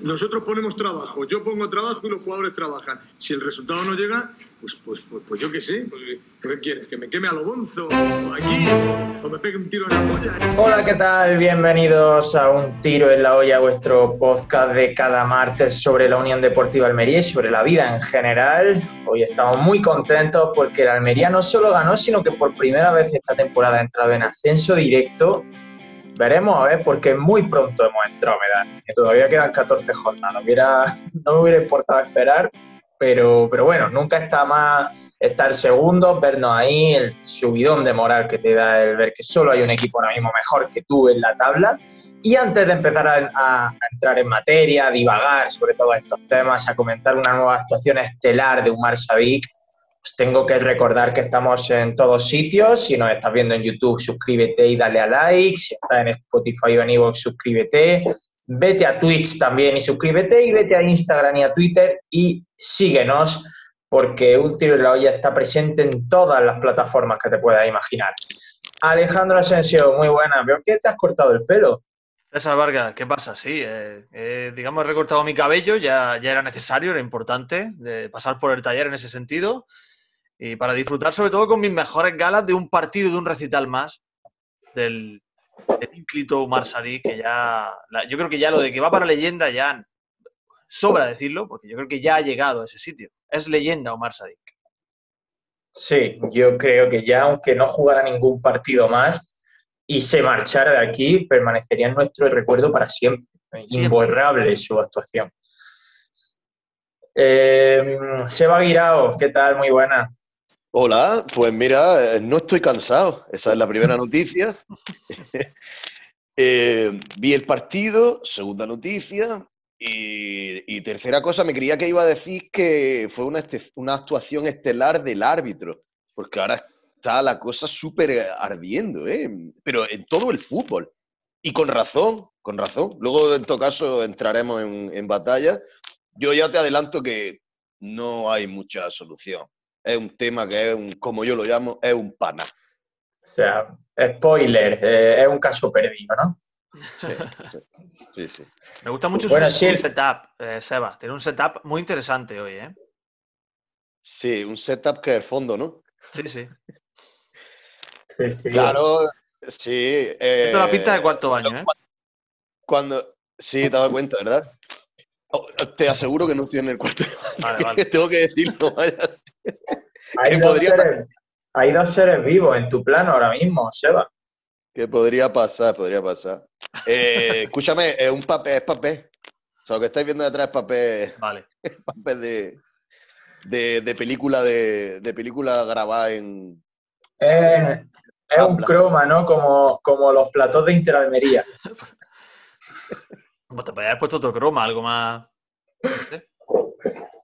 Nosotros ponemos trabajo, yo pongo trabajo y los jugadores trabajan. Si el resultado no llega, pues, pues, pues, pues yo qué sé, pues, ¿qué quieres? ¿Que me queme a lo bonzo? ¿O aquí? ¿O me pegue un tiro en la polla? Hola, ¿qué tal? Bienvenidos a Un Tiro en la Olla, vuestro podcast de cada martes sobre la Unión Deportiva Almería y sobre la vida en general. Hoy estamos muy contentos porque el Almería no solo ganó, sino que por primera vez esta temporada ha entrado en ascenso directo Veremos a ver, porque muy pronto hemos entrado, me que todavía quedan 14 jornadas. no me hubiera importado esperar, pero, pero bueno, nunca está más estar segundo, vernos ahí, el subidón de moral que te da el ver que solo hay un equipo ahora mismo mejor que tú en la tabla. Y antes de empezar a, entrar en materia, a divagar sobre todos estos temas, a comentar una nueva actuación estelar de Umar Sadik, pues tengo que recordar que estamos en todos sitios. Si nos estás viendo en YouTube, suscríbete y dale a like. Si estás en Spotify o en Evox, suscríbete. Vete a Twitch también y suscríbete. Y vete a Instagram y a Twitter y síguenos porque Un Tiro en la Olla está presente en todas las plataformas que te puedas imaginar. Alejandro Asensio, muy buena. ¿Por qué te has cortado el pelo? César Vargas, ¿qué pasa? Sí, eh, eh, digamos, he recortado mi cabello, ya, ya era necesario, era importante de pasar por el taller en ese sentido y para disfrutar sobre todo con mis mejores galas de un partido de un recital más del, del ínclito Umar que ya, yo creo que ya lo de que va para leyenda ya sobra decirlo, porque yo creo que ya ha llegado a ese sitio. Es leyenda Omar Sadik. Sí, yo creo que ya, aunque no jugara ningún partido más y se marchara de aquí, permanecería en nuestro recuerdo para siempre. Imborrable su actuación. Eh, Seba Guirao, ¿qué tal? Muy buena. Hola, pues mira, eh, no estoy cansado. Esa es la primera noticia. Eh, vi el partido, segunda noticia. Y, tercera cosa, me creía que iba a decir que fue una, una actuación estelar del árbitro, porque ahora está la cosa súper ardiendo, ¿eh? pero en todo el fútbol. Y con razón, con razón. Luego, en todo caso, entraremos en, en batalla. Yo ya te adelanto que no hay mucha solución es un tema que es, un, como yo lo llamo, es un pana. O sea, spoiler, eh, es un caso perdido, ¿no? Sí, sí. Me gusta mucho su, setup, eh, Seba. Tiene un setup muy interesante hoy, ¿eh? Sí, un setup que es el fondo, ¿no? Sí, sí. sí, sí. Claro, sí. Eh, Esto es la pista de cuarto baño, ¿eh? Cuando, sí, te has dado cuenta, ¿verdad? Oh, te aseguro que no estoy en el cuarto. Vale, vale. Tengo que decirlo, vaya. Hay dos, seres, hay dos, seres, vivos en tu plano ahora mismo, Seba. ¿Qué podría pasar? Podría pasar. Eh, escúchame, es un papel, es papel. O sea, lo que estáis viendo detrás es papel. Vale. Es papel de, de, película de, de, película grabada en. es un croma, ¿no? Como, como los platos de Interalmería. Como te podrías haber puesto otro croma, algo más.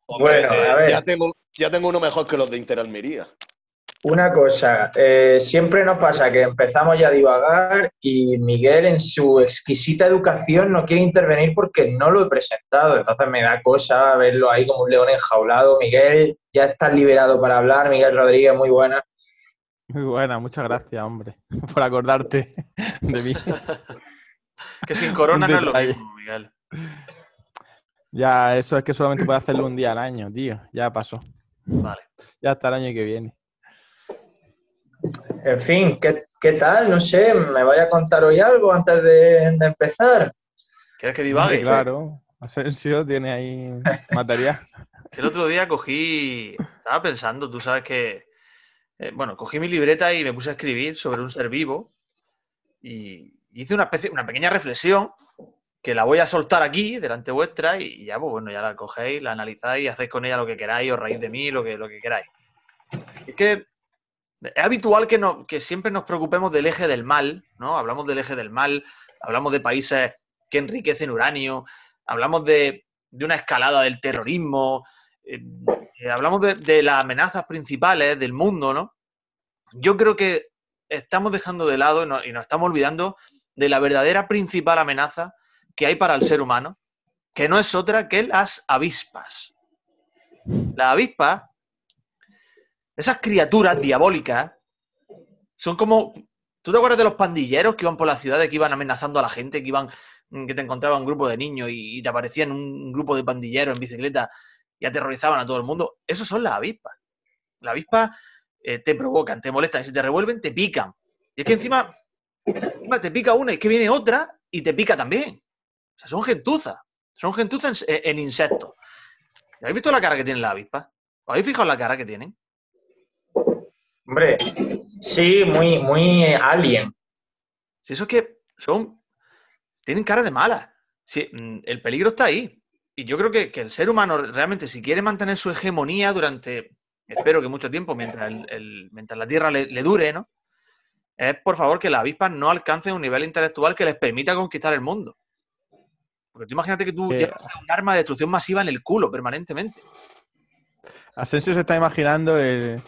Bueno, a ver. Ya tengo, ya tengo uno mejor que los de Interalmería. Una cosa, eh, siempre nos pasa que empezamos ya a divagar y Miguel en su exquisita educación no quiere intervenir porque no lo he presentado. Entonces me da cosa verlo ahí como un león enjaulado. Miguel, ya estás liberado para hablar. Miguel Rodríguez, muy buena. Muy buena, muchas gracias, hombre, por acordarte de mí. que sin corona no es lo mismo, Miguel. Ya, eso es que solamente puede hacerlo un día al año, tío. Ya pasó. Vale. Ya hasta el año que viene. En fin, ¿qué, tal? No sé, ¿me vaya a contar hoy algo antes de, empezar? ¿Quieres que divague? claro, Asensio tiene ahí material. El otro día cogí, estaba pensando, tú sabes que, eh, bueno, cogí mi libreta y me puse a escribir sobre un ser vivo y hice una, especie, una pequeña reflexión que la voy a soltar aquí, delante vuestra, y ya, pues bueno, ya la cogéis, la analizáis y hacéis con ella lo que queráis, os reís de mí, lo que, lo que queráis. Es que es habitual que, no, que siempre nos preocupemos del eje del mal, ¿no? Hablamos del eje del mal, hablamos de países que enriquecen uranio, hablamos de, una escalada del terrorismo, eh, eh, hablamos de, las amenazas principales del mundo, ¿no? Yo creo que estamos dejando de lado y nos estamos olvidando de la verdadera principal amenaza que hay para el ser humano, que no es otra que las avispas. Las avispas, esas criaturas diabólicas, son como... ¿Tú te acuerdas de los pandilleros que iban por la ciudad, que iban amenazando a la gente, que iban que te encontraba un grupo de niños y, y te aparecían un grupo de pandilleros en bicicleta y aterrorizaban a todo el mundo. Esos son las avispas. Las avispas eh, te provocan, te molestan, y si te revuelven, te pican. Y es que encima, encima te pica una y es que viene otra y te pica también. O sea, son gentuzas. Son gentuzas en, en insectos. ¿Habéis visto la cara que tienen las avispas? ¿Os habéis fijado la cara que tienen? Hombre, sí, muy, muy eh, alien. Si eso es que son. Tienen cara de malas. Sí, mm, el peligro está ahí. Y yo creo que, que el ser humano realmente, si quiere mantener su hegemonía durante, espero que mucho tiempo, mientras, el- el- mientras la Tierra le, le dure, ¿no? Es por favor que las avispas no alcancen un nivel intelectual que les permita conquistar el mundo. Porque tú imagínate que tú Eh, llevas un arma de destrucción masiva en el culo permanentemente. Asensio se está imaginando el,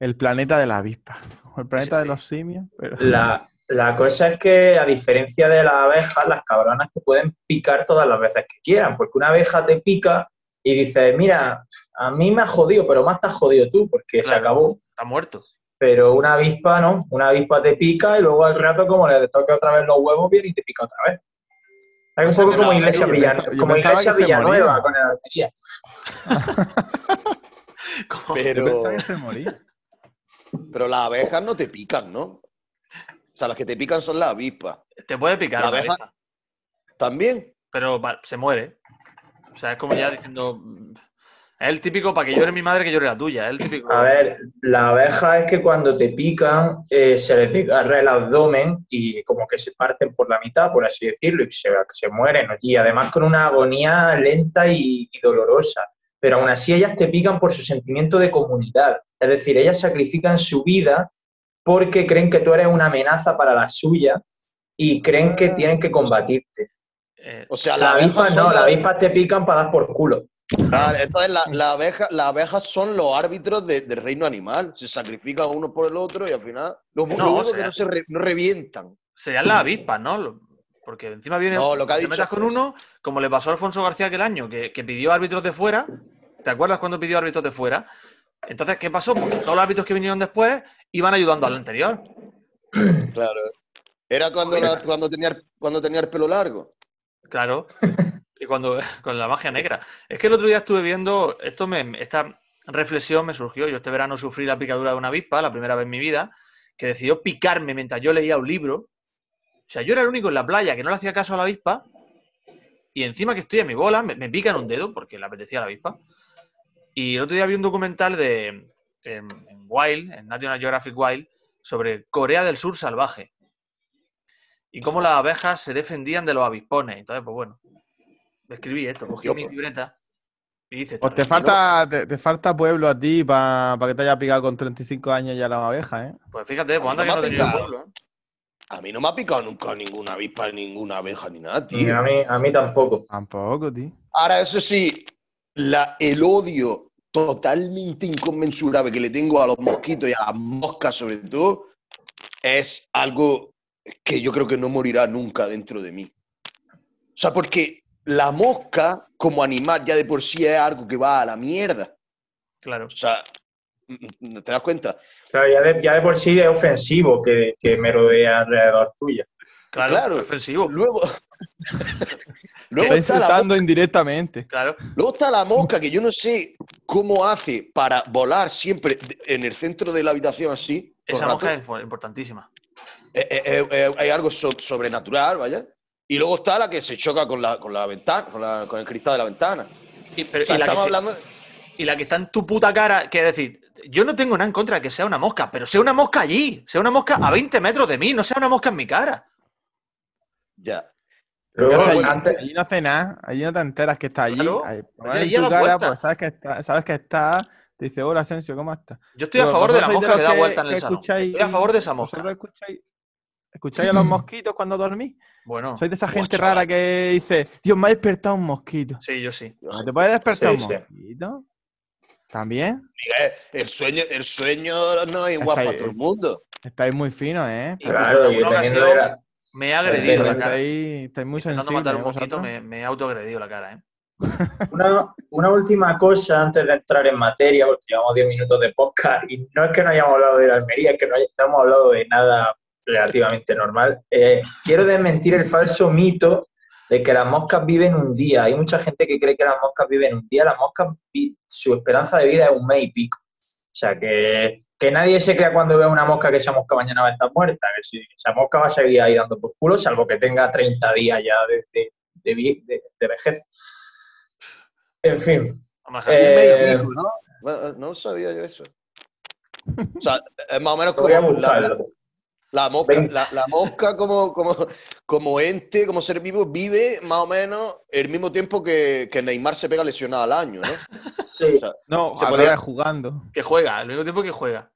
el planeta de la avispa. O el planeta de los simios. pero- La, la cosa es que, a diferencia de las abejas, las cabronas te pueden picar todas las veces que quieran, porque una abeja te pica y dices, mira, a mí me ha jodido, pero más te has jodido tú, porque se acabó. Está muerto. Pero una avispa no, una avispa te pica y luego al rato, como le toque otra vez los huevos, viene y te pica otra vez. Es un poco como no, Iglesia, Villan- como Iglesia Villanueva con. Como- Yo Pero, que se moría. pero las abejas no te pican, ¿no? O sea, las que te pican son las avispas. Te puede picar La abeja- abeja, ¿También? pero va- se muere. O sea, es como ya diciendo. Es el típico para que llore mi madre que llore la tuya. Es el típico. A ver, la abeja es que cuando te pican eh, se les desgarra el abdomen y como que se parten por la mitad, por así decirlo, y se, se mueren. Y además con una agonía lenta y, y dolorosa. Pero aún así ellas te pican por su sentimiento de comunidad. Es decir, ellas sacrifican su vida porque creen que tú eres una amenaza para la suya y creen que tienen que combatirte. eh, O sea, Las las avispas son no, las- las avispas te pican para dar por culo. Claro, entonces la- la abeja- las abejas son los árbitros de- del reino animal. Se sacrifican uno por el otro y al final lo, lo No, o que no se re- no revientan. serían las avispas, ¿no? Porque encima viene. No, lo que ha te dicho metas con uno, como le pasó a Alfonso García aquel año, que, que pidió árbitros de fuera. ¿Te acuerdas cuando pidió árbitros de fuera? Entonces, ¿qué pasó? Pues todos los árbitros que vinieron después iban ayudando al anterior. Claro. Era cuando, la- cuando, tenía, cuando tenía el pelo largo. Claro. Y cuando con la magia negra. Es que el otro día estuve viendo, esto me, esta reflexión me surgió. Yo este verano sufrí la picadura de una avispa, la primera vez en mi vida, que decidió picarme mientras yo leía un libro. O sea, yo era el único en la playa que no le hacía caso a la avispa. Y encima que estoy a mi bola, me, me pica en un dedo porque le apetecía a la avispa. Y el otro día vi un documental de en, en Wild, en National Geographic Wild, sobre Corea del Sur salvaje. Y cómo las abejas se defendían de los avispones. Entonces, pues bueno, escribí esto, cogí Yo, mi pues. libreta y hice Pues te falta, te, te falta pueblo a ti para que te haya picado con 35 años ya la abeja, ¿eh? Pues fíjate, pues anda No que no pueblo. ¿eh? A mí no me ha picado nunca ninguna avispa, ninguna abeja, ni nada, Y tío. a mí, a mí tampoco. Tampoco, tío. Ahora, eso sí, la, el odio totalmente inconmensurable que le tengo a los mosquitos y a las moscas sobre todo, es algo que yo creo que no morirá nunca dentro de mí. O sea, porque la mosca como animal ya de por sí es algo que va a la mierda. Claro. O sea, ¿te das cuenta? Claro, ya de, ya de por sí es ofensivo que, que me rodee alrededor tuya. Claro, Claro. ofensivo. Luego, luego, Está la, insultando indirectamente. Claro. luego está la mosca que yo no sé cómo hace para volar siempre en el centro de la habitación así. Esa mosca rato. es importantísima. Eh, eh, eh, eh, hay algo so- sobrenatural, vaya. Y luego está la que se choca con la, con la ventana, con, la- con el cristal de la ventana. Y, pero- O sea, y la que estamos se- hablando. y la que está en tu puta cara, que es decir, yo no tengo nada en contra de que sea una mosca, pero sea una mosca allí, sea una mosca a 20 metros de mí, no sea una mosca en mi cara. Ya. Luego, allí, antes, allí no hace nada, allí no te enteras que está allí. Claro. en allí a tu cara, pues sabes que está, sabes que está, te dice, hola Asensio, ¿cómo estás? Yo estoy a Pero favor de la mosca que, los da vuelta en el que salón. escucháis- Estoy a favor de esa mosca. ¿Vosotros escucháis, escucháis a los mosquitos cuando dormís? Bueno, Sois de esa Buah, gente rara que dice, Dios, me ha despertado un mosquito. sí, yo sí. ¿No ¿Te puede despertar Sí, un sí. mosquito? ¿También? Eh, El sueño, el sueño no es igual para todo el mundo. Estáis muy finos, ¿eh? Y claro, y alguna dependiendo ocasión- de la, Me he agredido la cara. estáis- estáis muy Intentando sensibles. matar un ¿eh, mosquito, vosotros? me, me he autoagredido la cara, ¿eh? Una, una última cosa antes de entrar en materia, porque llevamos 10 minutos de podcast y no es que no hayamos hablado de la Almería, es que no, hay- no hemos hablado de nada relativamente normal. Eh, quiero desmentir el falso mito de que las moscas viven un día. Hay mucha gente que cree que las moscas viven un día. Las moscas, su esperanza de vida es un mes y pico. O sea, que, que nadie se crea cuando vea una mosca que esa mosca mañana va a estar muerta. Que si, esa mosca va a seguir ahí dando por culo, salvo que tenga 30 días ya de, de, de vie- de- de vejez. En fin. Eh, medio ¿no? Sabía yo eso. O sea, es más o menos Voy a como buscarlo. La mosca, la, la mosca como, como, como ente, como ser vivo, vive más o menos el mismo tiempo que, que Neymar se pega lesionado al año, ¿no? Sí. No, Se podría- jugando. Que juega, al mismo tiempo que juega.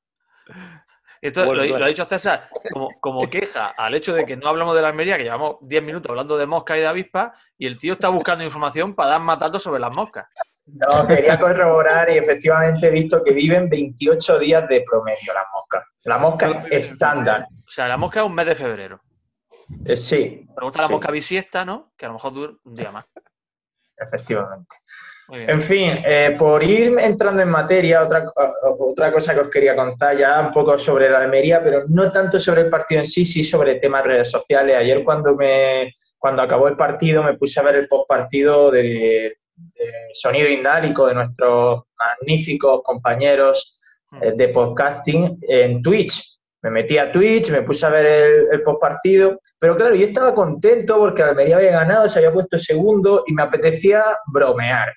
Esto Bueno, lo, bueno. lo ha dicho César como, como queja al hecho de que no hablamos de la Almería, que llevamos 10 minutos hablando de moscas y de avispas, y el tío está buscando información para dar más datos sobre las moscas. No, quería corroborar y efectivamente he visto que viven 28 días de promedio las moscas. La mosca es estándar. O sea, la mosca es un mes de febrero. Eh, Sí, Pregunta a la Sí. mosca bisiesta, ¿no? Que a lo mejor dura un día más. efectivamente. En fin, eh, por ir entrando en materia, otra, otra cosa que os quería contar ya un poco sobre la Almería, pero no tanto sobre el partido en sí, sí sobre temas redes sociales. Ayer cuando, me, cuando acabó el partido me puse a ver el postpartido de, de Sonido Indálico, de nuestros magníficos compañeros eh, de podcasting en Twitch. Me metí a Twitch, me puse a ver el, el postpartido, pero claro, yo estaba contento porque Almería había ganado, se había puesto segundo y me apetecía bromear.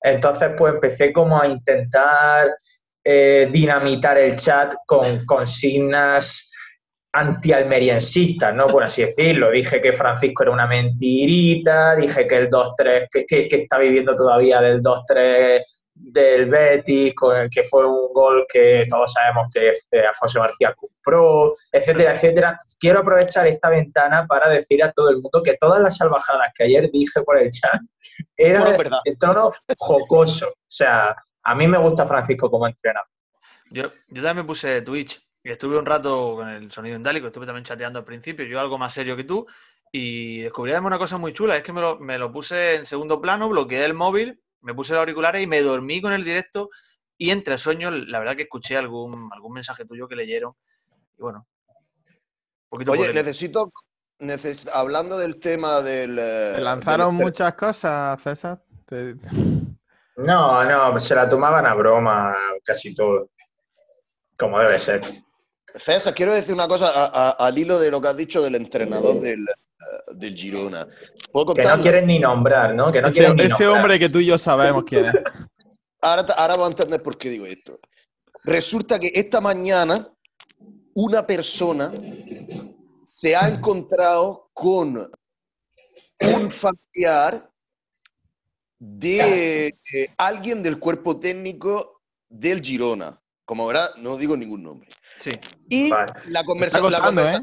Entonces, pues empecé como a intentar eh, dinamitar el chat con consignas antialmeriensistas, ¿no? Por así decirlo. Dije que Francisco era una mentirita, dije que el 2-3, que, que, que está viviendo todavía del 2-3 del Betis, con el que fue un gol que todos sabemos que eh, Alfonso García compró, etcétera, etcétera. Quiero aprovechar esta ventana para decir a todo el mundo que todas las salvajadas que ayer dije por el chat eran en tono jocoso. O sea, a mí me gusta Francisco como entrenador. Yo, yo también me puse Twitch y estuve un rato con el sonido indálico, estuve también chateando al principio, yo algo más serio que tú, y descubrí además una cosa muy chula, es que me lo, me lo puse en segundo plano, bloqueé el móvil, me puse los auriculares y me dormí con el directo y entre sueños, la verdad que escuché algún, algún mensaje tuyo que leyeron y bueno, un poquito Oye, polémico. necesito, neces- hablando del tema del... eh, ¿Te lanzaron del- muchas cosas, César? Te- No, no, se la tomaban a broma casi todo. Como debe ser. César, quiero decir una cosa a- a- al hilo de lo que has dicho del entrenador del, del Girona. ¿Puedo Que no quieren ni nombrar, ¿no? Que no ese ni ese nombrar. hombre que tú y yo sabemos quién es. Ahora, ahora a entender por qué digo esto. Resulta que esta mañana una persona se ha encontrado con un familiar de eh, alguien del cuerpo técnico del Girona. Como verás, no digo ningún nombre. Sí. Y Vale. la Me está conversación... costando, ¿eh?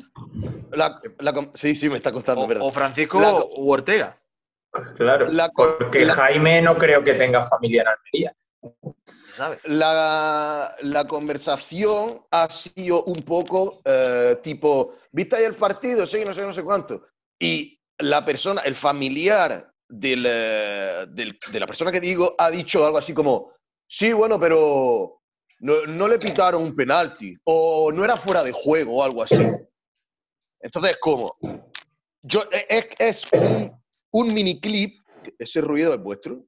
sí, sí, me está costando, O, verdad. o Francisco La- u Ortega. Claro. La porque la- Jaime no creo que tenga familia en Almería. la, la conversación ha sido un poco eh, tipo, ¿viste ahí el partido? Sí, no sé, no sé cuánto. Y la persona, el familiar del, eh, del- de la persona que digo, ha dicho algo así como, sí, bueno, pero no, no le pitaron un penalti o no era fuera de juego o algo así. Entonces, ¿cómo? Yo, e, es, es un, un mini clip, ese ruido es vuestro.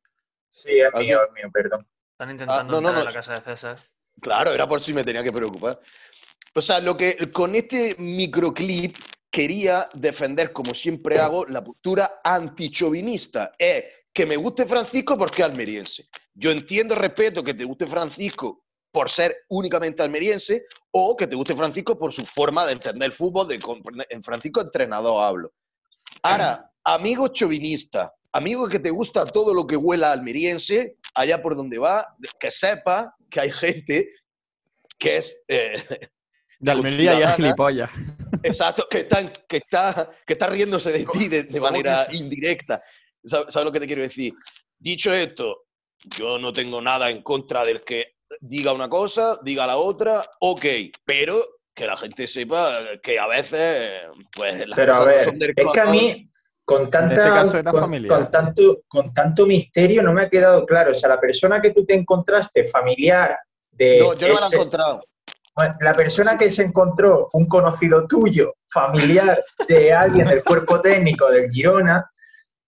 Sí, es mío, es mío, perdón. Están intentando Ah, no, no, entrar en no. la casa de César. Claro, era por si me tenía que preocupar. O sea, lo que con este microclip quería defender, como siempre hago, la postura antichovinista. Es que me guste Francisco porque es almeriense. Yo entiendo, respeto que te guste Francisco por ser únicamente almeriense o que te guste Francisco por su forma de entender el fútbol, de comprender- en Francisco entrenador hablo. Ahora, amigo chovinista, amigo que te gusta todo lo que huela almeriense, allá por donde va, que sepa que hay gente que es eh, De Almería y Ciudadana. es gilipollas. exacto, que está, que está, que está riéndose de ti de, de ¿Cómo manera indirecta. ¿Sabes sabes lo que te quiero decir? Dicho esto, yo no tengo nada en contra del que diga una cosa, diga la otra, ok, pero que la gente sepa que a veces, pues, las Pero a cosas no ver, son del es que a mí, con, tanta, este con, con tanto, con tanto misterio, no me ha quedado claro. O sea, la persona que tú te encontraste familiar de No, yo no la he encontrado. La persona que se encontró, un conocido tuyo, familiar de alguien del cuerpo técnico del Girona,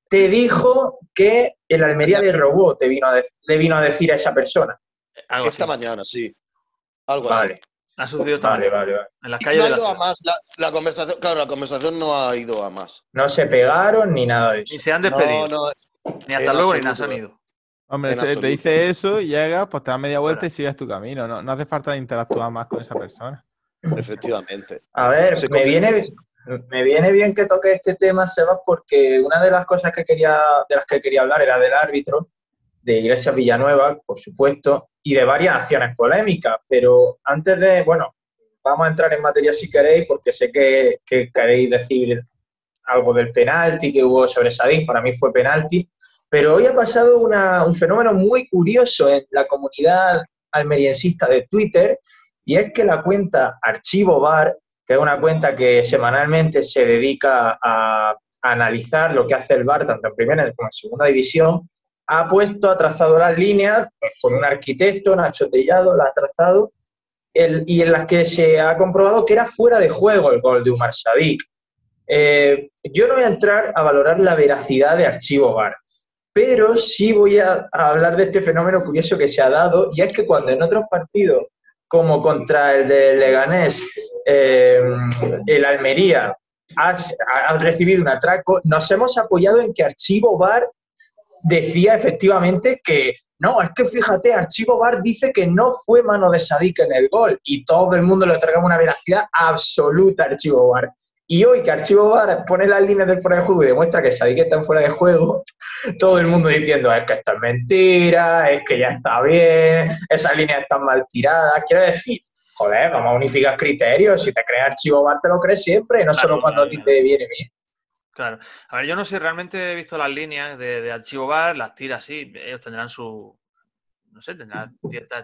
te dijo que el Almería le robó, te vino a de- le vino a decir a esa persona. Algo Esta así. mañana, sí. Algo Vale, Ha sucedido esta vale, vale, vale. En las. Y calles no de ha la ido a ciudad. más. La, la conversación, claro, la conversación no ha ido a más. No se pegaron ni nada de eso. Ni se han despedido. no, Ni hasta luego ni nada se han ido. Hombre, se- te dice eso, llegas, pues te das media vuelta y sigues tu camino. No, no hace falta interactuar más con esa persona. efectivamente. A ver, me viene, me viene bien que toque este tema, Sebas, porque una de las cosas que quería, de las que quería hablar era del árbitro, de Iglesias Villanueva, por supuesto, y de varias acciones polémicas. Pero antes de, bueno, vamos a entrar en materia si queréis, porque sé que, que queréis decir algo del penalti que hubo sobre para mí fue penalti. Pero hoy ha pasado un fenómeno muy curioso en la comunidad almeriensista de Twitter, y es que la cuenta Archivo Bar, que es una cuenta que semanalmente se dedica a analizar lo que hace el Bar, tanto en primera como en segunda división, ha puesto, ha trazado las líneas con un arquitecto, Nacho Tellado, la ha trazado, el- y en las que se ha comprobado que era fuera de juego el gol de Umar Sadik. Eh, yo no voy a entrar a valorar la veracidad de Archivo Bar, pero sí voy a, hablar de este fenómeno curioso que se ha dado, y es que cuando en otros partidos, como contra el de Leganés, eh, el Almería, ha recibido un atraco, nos hemos apoyado en que Archivo Bar decía efectivamente que no, es que fíjate, Archivo Bar dice que no fue mano de Sadik en el gol y todo el mundo le otorgaba una veracidad absoluta a Archivo Bar. Y hoy que Archivo Bar pone las líneas del fuera de juego y demuestra que Sadik está en fuera de juego, todo el mundo diciendo es que esto es mentira, es que ya está bien, esas líneas están mal tiradas. Quiero decir, joder, vamos a unificar criterios. Si te crees Archivo Bar, te lo crees siempre, no solo cuando a ti te viene bien. Claro. A ver, yo no sé, realmente he visto las líneas de, de archivo bar, las tira así, ellos tendrán su, no sé, tendrán cierto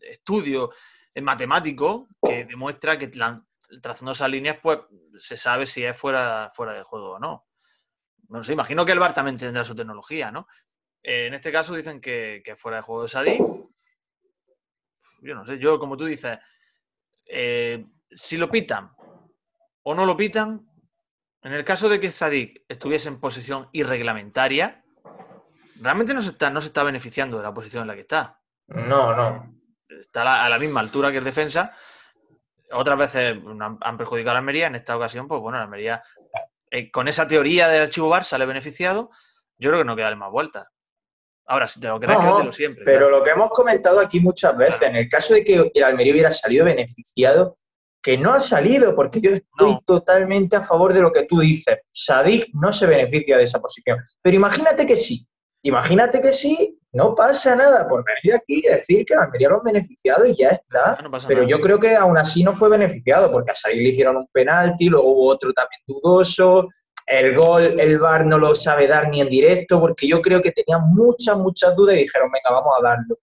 estudio eh, matemático que demuestra que la- trazando esas líneas, pues se sabe si es fuera, fuera de juego o no. No sé, imagino que el bar también tendrá su tecnología, ¿no? Eh, en este caso dicen que, que es fuera de juego de Sadik. Yo no sé, yo como tú dices, eh, si lo pitan o no lo pitan, en el caso de que Sadik estuviese en posición irreglamentaria, realmente no se está, no se está beneficiando de la posición en la que está. No, no. Está a la, a la misma altura que el defensa. Otras veces han, han perjudicado a la Almería. En esta ocasión, pues bueno, la Almería, eh, con esa teoría del archivo VAR, sale beneficiado. Yo creo que no queda más vueltas. Ahora, si te lo crees, No, créetelo siempre. Pero claro. lo que hemos comentado aquí muchas veces, Claro. en el caso de que el Almería hubiera salido beneficiado, que no ha salido, porque yo estoy No. totalmente a favor de lo que tú dices. Sadik no se beneficia de esa posición. Pero imagínate que sí. Imagínate que sí, no pasa nada por venir aquí y decir que el Almería lo ha beneficiado y ya está. No Pero nada. yo creo que aún así no fue beneficiado, porque a Sadik le hicieron un penalti, luego hubo otro también dudoso. El gol, el VAR no lo sabe dar ni en directo, porque yo creo que tenía muchas, muchas dudas y dijeron, venga, vamos a darlo.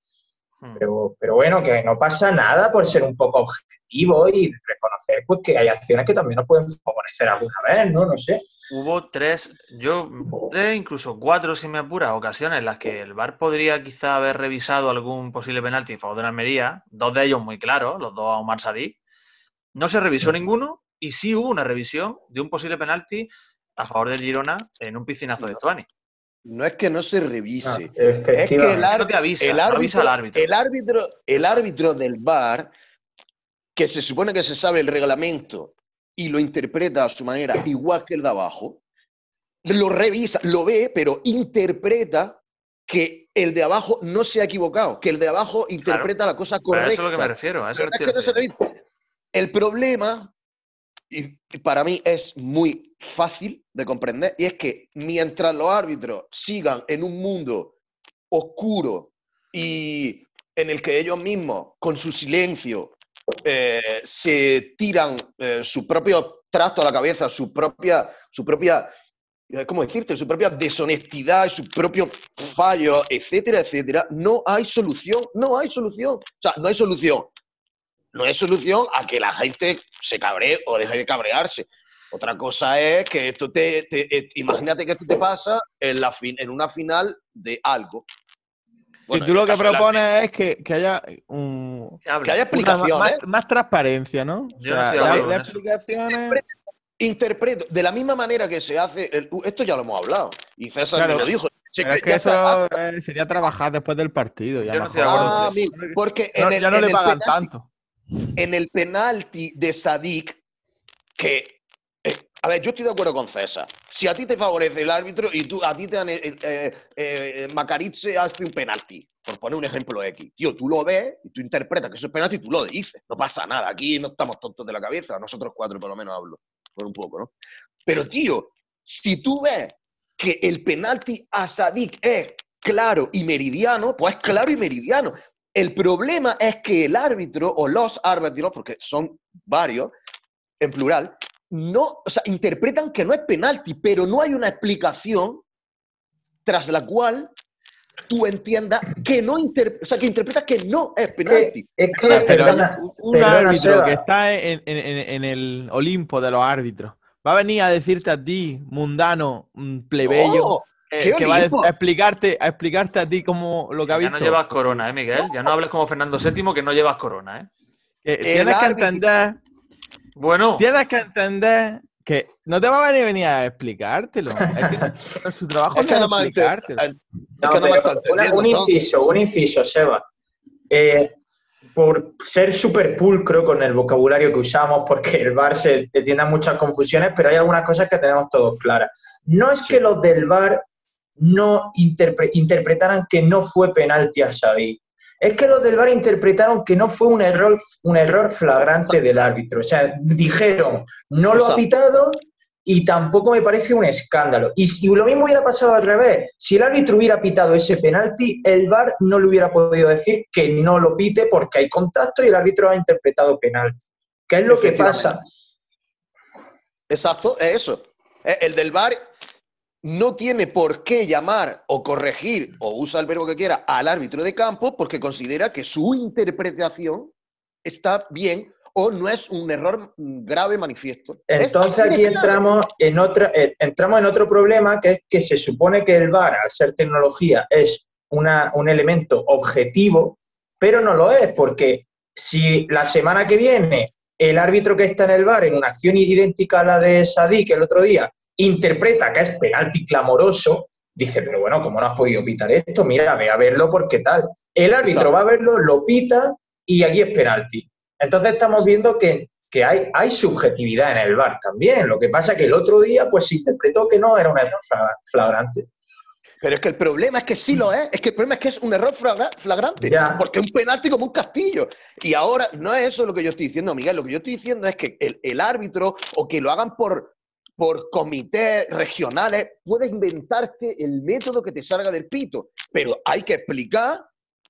Hmm. Pero, pero bueno, que no pasa nada por ser un poco objetivo y reconocer pues, que hay acciones que también nos pueden favorecer alguna vez, ¿no? No sé. Hubo tres, yo, tres, incluso cuatro, si me apuras, ocasiones en las que el VAR podría quizá haber revisado algún posible penalti en favor de la Almería, dos de ellos muy claros, los dos a Omar Sadik. No se revisó ninguno y sí hubo una revisión de un posible penalti a favor del Girona en un piscinazo de Tuani. No es que no se revise. Ah, Es que el, efectivamente. ar- No te avisa, el no árbitro, avisa al árbitro. el árbitro, el árbitro del VAR, que se supone que se sabe el reglamento y lo interpreta a su manera, igual que el de abajo, lo revisa, lo ve, pero interpreta que el de abajo no se ha equivocado, que el de abajo interpreta la cosa Pero a correcta. eso es lo que me refiero. A eso es que no se. El problema, y para mí es muy fácil de comprender, y es que mientras los árbitros sigan en un mundo oscuro y en el que ellos mismos, con su silencio, eh, se tiran eh, su propio trasto a la cabeza, su propia, su propia, eh, ¿cómo decirte? Su propia deshonestidad, su propio fallo, etcétera, etcétera, no hay solución, no hay solución. O sea, no hay solución. No hay solución a que la gente se cabree o deje de cabrearse. Otra cosa es que esto te, te- eh, imagínate que esto te pasa en, la fin- en una final de algo. y Bueno, tú en lo que la- propones es que, que haya un, Que haya explicaciones. más, más transparencia, ¿no? O explicaciones. interpreto, de la misma manera que se hace, el- esto ya lo hemos hablado, y César Claro. me lo dijo. Pero es que eso eh, sería trabajar después del partido. Ya, Yo no mejor. estoy de acuerdo Ah, porque Ya no- en el, ya no en le pagan penalti- tanto. En el penalti de Sadik, que. eh, a ver, yo estoy de acuerdo con César. Si a ti te favorece el árbitro y tú, a ti te dan. eh, eh, eh, hace un penalti, por poner un ejemplo X. Tío, tú lo ves y tú interpretas que eso es penalti y tú lo dices. No pasa nada. Aquí no estamos tontos de la cabeza. Nosotros cuatro, por lo menos, hablo. Por un poco, ¿no? Pero, tío, si tú ves que el penalti a Sadik es claro y meridiano, pues es claro y meridiano. El problema es que el árbitro o los árbitros, porque son varios, en plural, no, o sea, interpretan que no es penalti, pero no hay una explicación tras la cual tú entiendas que no inter- o sea, que interpretas que no es penalti. Es que, Pero perdona, Un perdona, árbitro Seba. que está en, en- en- en el Olimpo de los árbitros va a venir a decirte a ti, mundano, plebeyo, No, eh, ¿qué que va a, explicarte, a explicarte a ti como lo que ha Ya visto. no llevas corona, ¿eh, Miguel? Ya no hables como Fernando VII que no llevas corona, ¿eh? Que tienes que entender, Bueno, tienes que entender que no te va a venir, venir a explicártelo. Es que su trabajo es que no explicártelo. No, una- un inciso, un inciso, Seba. Eh, por ser súper pulcro con el vocabulario que usamos, porque el VAR se a muchas confusiones, pero hay algunas cosas que tenemos todos claras. No es que los del VAR no interpre- interpretaran que no fue penalti a Xavi. Es que los del VAR interpretaron que no fue un error, un error flagrante del árbitro. O sea, dijeron, no lo ha pitado y tampoco me parece un escándalo. Y si lo mismo hubiera pasado al revés, si el árbitro hubiera pitado ese penalti, el VAR no le hubiera podido decir que no lo pite porque hay contacto y el árbitro ha interpretado penalti. ¿Qué es lo que pasa? Exacto, es eso. Eh, El del VAR no tiene por qué llamar o corregir, o usa el verbo que quiera, al árbitro de campo porque considera que su interpretación está bien o no es un error mm, grave manifiesto. Es Entonces aquí entramos en, otra, eh, entramos en otro problema, que es que se supone que el VAR, al ser tecnología, es una- un elemento objetivo, pero no lo es, porque si la semana que viene el árbitro que está en el VAR, en una acción idéntica a la de Sadik el otro día, interpreta que es penalti clamoroso, dice, pero bueno, ¿cómo no has podido pitar esto? Mira, ve a verlo porque tal. El árbitro va a verlo, lo pita y aquí es penalti. Entonces estamos viendo que, que hay, hay subjetividad en el VAR también. Lo que pasa es que el otro día pues se interpretó que no era un error flagra- flagrante. Pero es que el problema es que sí lo es. Es que el problema es que es un error flagra- flagrante. Ya. Porque es un penalti como un castillo. Y ahora no es eso lo que yo estoy diciendo, Miguel. Lo que yo estoy diciendo es que el, el árbitro o que lo hagan por, por comités regionales puede inventarte el método que te salga del pito. Pero hay que explicar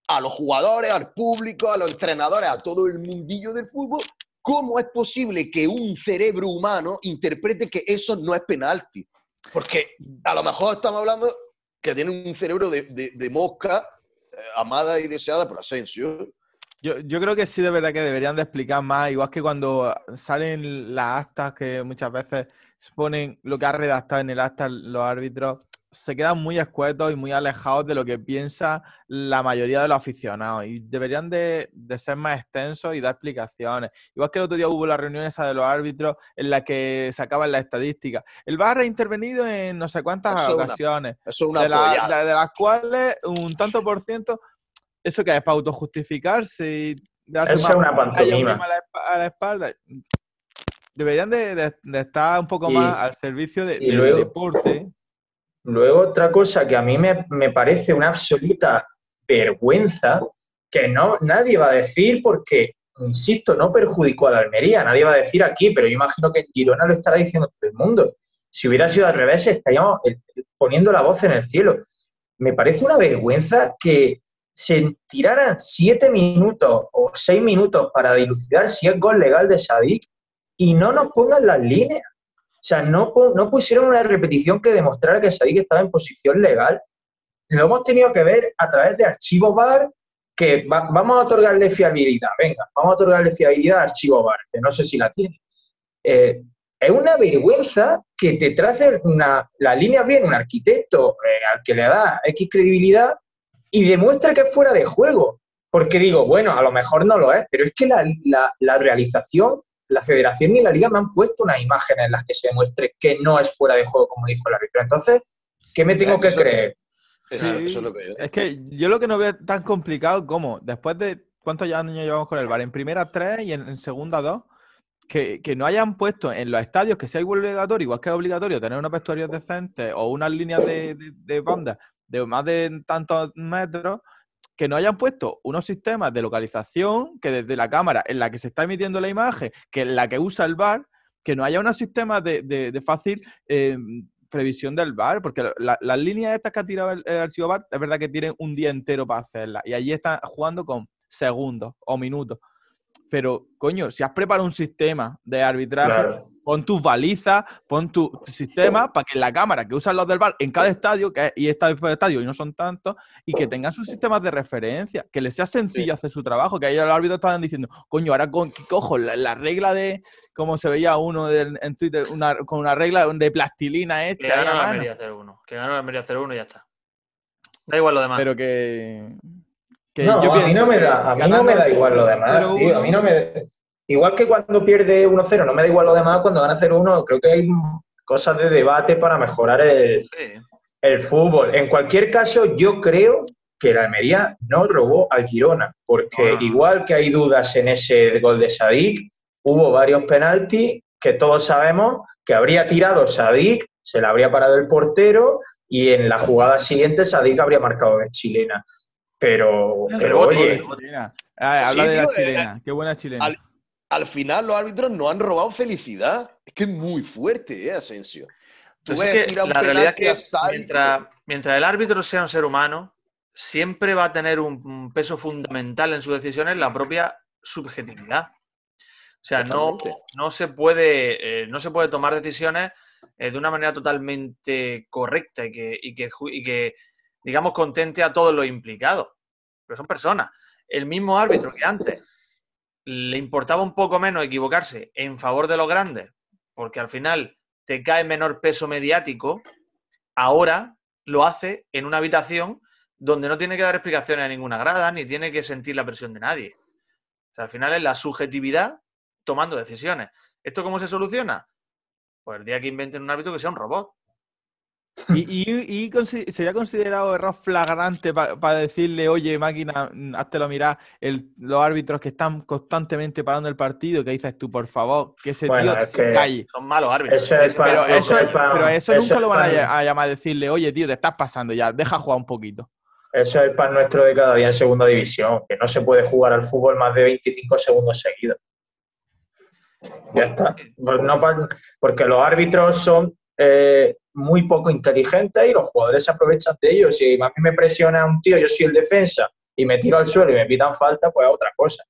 a los jugadores, al público, a los entrenadores, a todo el mundillo del fútbol, cómo es posible que un cerebro humano interprete que eso no es penalti. Porque a lo mejor estamos hablando que tiene un cerebro de, de- de mosca eh, amada y deseada por Asensio. Yo, yo creo que sí, de verdad que deberían de explicar más, igual que cuando salen las actas que muchas veces ponen lo que ha redactado en el acta los árbitros, se quedan muy escuetos y muy alejados de lo que piensa la mayoría de los aficionados y deberían de, de ser más extensos y dar explicaciones. Igual que el otro día hubo la reunión esa de los árbitros en la que sacaban las estadísticas. El VAR ha intervenido en no sé cuántas Eso es una- ocasiones Eso es una de, la- de- de las cuales un tanto por ciento, eso que es para autojustificarse y darse Eso es una medalla pantomima. la, a la espalda. Deberían de, de- de estar un poco Y- más al servicio de- del luego- deporte. Luego otra cosa que a mí me, me parece una absoluta vergüenza, que no nadie va a decir porque, insisto, no perjudicó a la Almería, nadie va a decir aquí, pero yo imagino que en Girona lo estará diciendo todo el mundo. Si hubiera sido al revés, estaríamos eh, poniendo la voz en el cielo. Me parece una vergüenza que se tiraran siete minutos o seis minutos para dilucidar si es gol legal de Sadik y no nos pongan las líneas. O sea, no, no pusieron una repetición que demostrara que Sadik estaba en posición legal. Lo hemos tenido que ver a través de archivo VAR, que va- vamos a otorgarle fiabilidad. Venga, vamos a otorgarle fiabilidad a archivo VAR, que no sé si la tiene. Eh, es una vergüenza que te trace una, la línea bien un arquitecto eh, al que le da X credibilidad y demuestra que es fuera de juego. Porque digo, bueno, a lo mejor no lo es, pero es que la- la realización la federación ni la liga me han puesto unas imágenes en las que se demuestre que no es fuera de juego, como dijo el árbitro. Entonces, ¿qué me tengo que creer? Sí, Sí, eso es lo que yo Es que yo lo que no veo tan complicado como después de cuántos años llevamos con el VAR, en primera tres y en, en segunda dos, que, que no hayan puesto en los estadios que sea igual obligatorio, igual que es obligatorio tener unos vestuarios decentes o unas líneas de, de, de banda de más de tantos metros, que no hayan puesto unos sistemas de localización que desde la cámara en la que se está emitiendo la imagen, que en la que usa el VAR, que no haya unos sistemas de, de- de fácil eh, previsión del VAR, porque la- las líneas estas que ha tirado el, el archivo VAR, es verdad que tienen un día entero para hacerlas, y allí están jugando con segundos o minutos. Pero, coño, si has preparado un sistema de arbitraje, Claro. pon tus balizas, pon tu sistema para que la cámara que usan los del bar en cada estadio, que y por estadio, y no son tantos, y que tengan sus sistemas de referencia, que les sea sencillo hacer su trabajo, que ahí los árbitros estaban diciendo, coño, ahora con, ¿qué cojo la, la regla de, como se veía uno en Twitter, una, con una regla de plastilina Que hecha gana a la. Almería 0-1. Que gana la Almería 0-1 y ya está. Da igual lo demás. Pero que... que no, yo a mí no me da, a mí no me da igual lo demás, 0-1, tío. A mí no me. Igual que cuando pierde 1-0, no me da igual lo demás, cuando gana 0-1, creo que hay cosas de debate para mejorar el, Sí. el fútbol. En cualquier caso, yo creo que la Almería no robó al Girona, porque no. igual que hay dudas en ese gol de Sadik, hubo varios penaltis que todos sabemos que habría tirado Sadik, se le habría parado el portero y en la jugada siguiente Sadik habría marcado de chilena. Pero, pero oye. Ah, habla Sí, de la tío, eh, chilena. Qué buena chilena. al- Al final los árbitros no han robado felicidad. Es que es muy fuerte, ¿eh, Asensio? Tú Pues es ves que la realidad es que mientras, mientras el árbitro sea un ser humano, siempre va a tener un, peso fundamental en sus decisiones la propia subjetividad. O sea, no, no, se puede, eh, no se puede tomar decisiones eh, de una manera totalmente correcta y que, y que, ju- y que, digamos, contente a todos los implicados. Pero son personas. El mismo árbitro que antes le importaba un poco menos equivocarse en favor de los grandes, porque al final te cae menor peso mediático, ahora lo hace en una habitación donde no tiene que dar explicaciones a ninguna grada, ni tiene que sentir la presión de nadie. Al final es la subjetividad tomando decisiones. ¿Esto cómo se soluciona? Pues el día que inventen un árbitro que sea un robot. ¿Y, y- y consi- sería considerado error flagrante para decirle, oye, máquina, mm, háztelo mirar, el, los árbitros que están constantemente parando el partido, que dices tú, por favor, que ese Bueno, tío es se que- calle. Son malos árbitros. Eso es para- Pero eso, es pero eso eso nunca es lo van a, a llamar a decirle, oye, tío, te estás pasando ya, deja jugar un poquito. eso es el pan nuestro de cada día en segunda división, que no se puede jugar al fútbol más de 25 segundos seguidos. Ya está. Pues no porque los árbitros son eh, muy poco inteligentes y los jugadores se aprovechan de ellos. Si a mí me presiona un tío, yo soy el defensa y me tiro al suelo y me pitan falta, pues es otra cosa.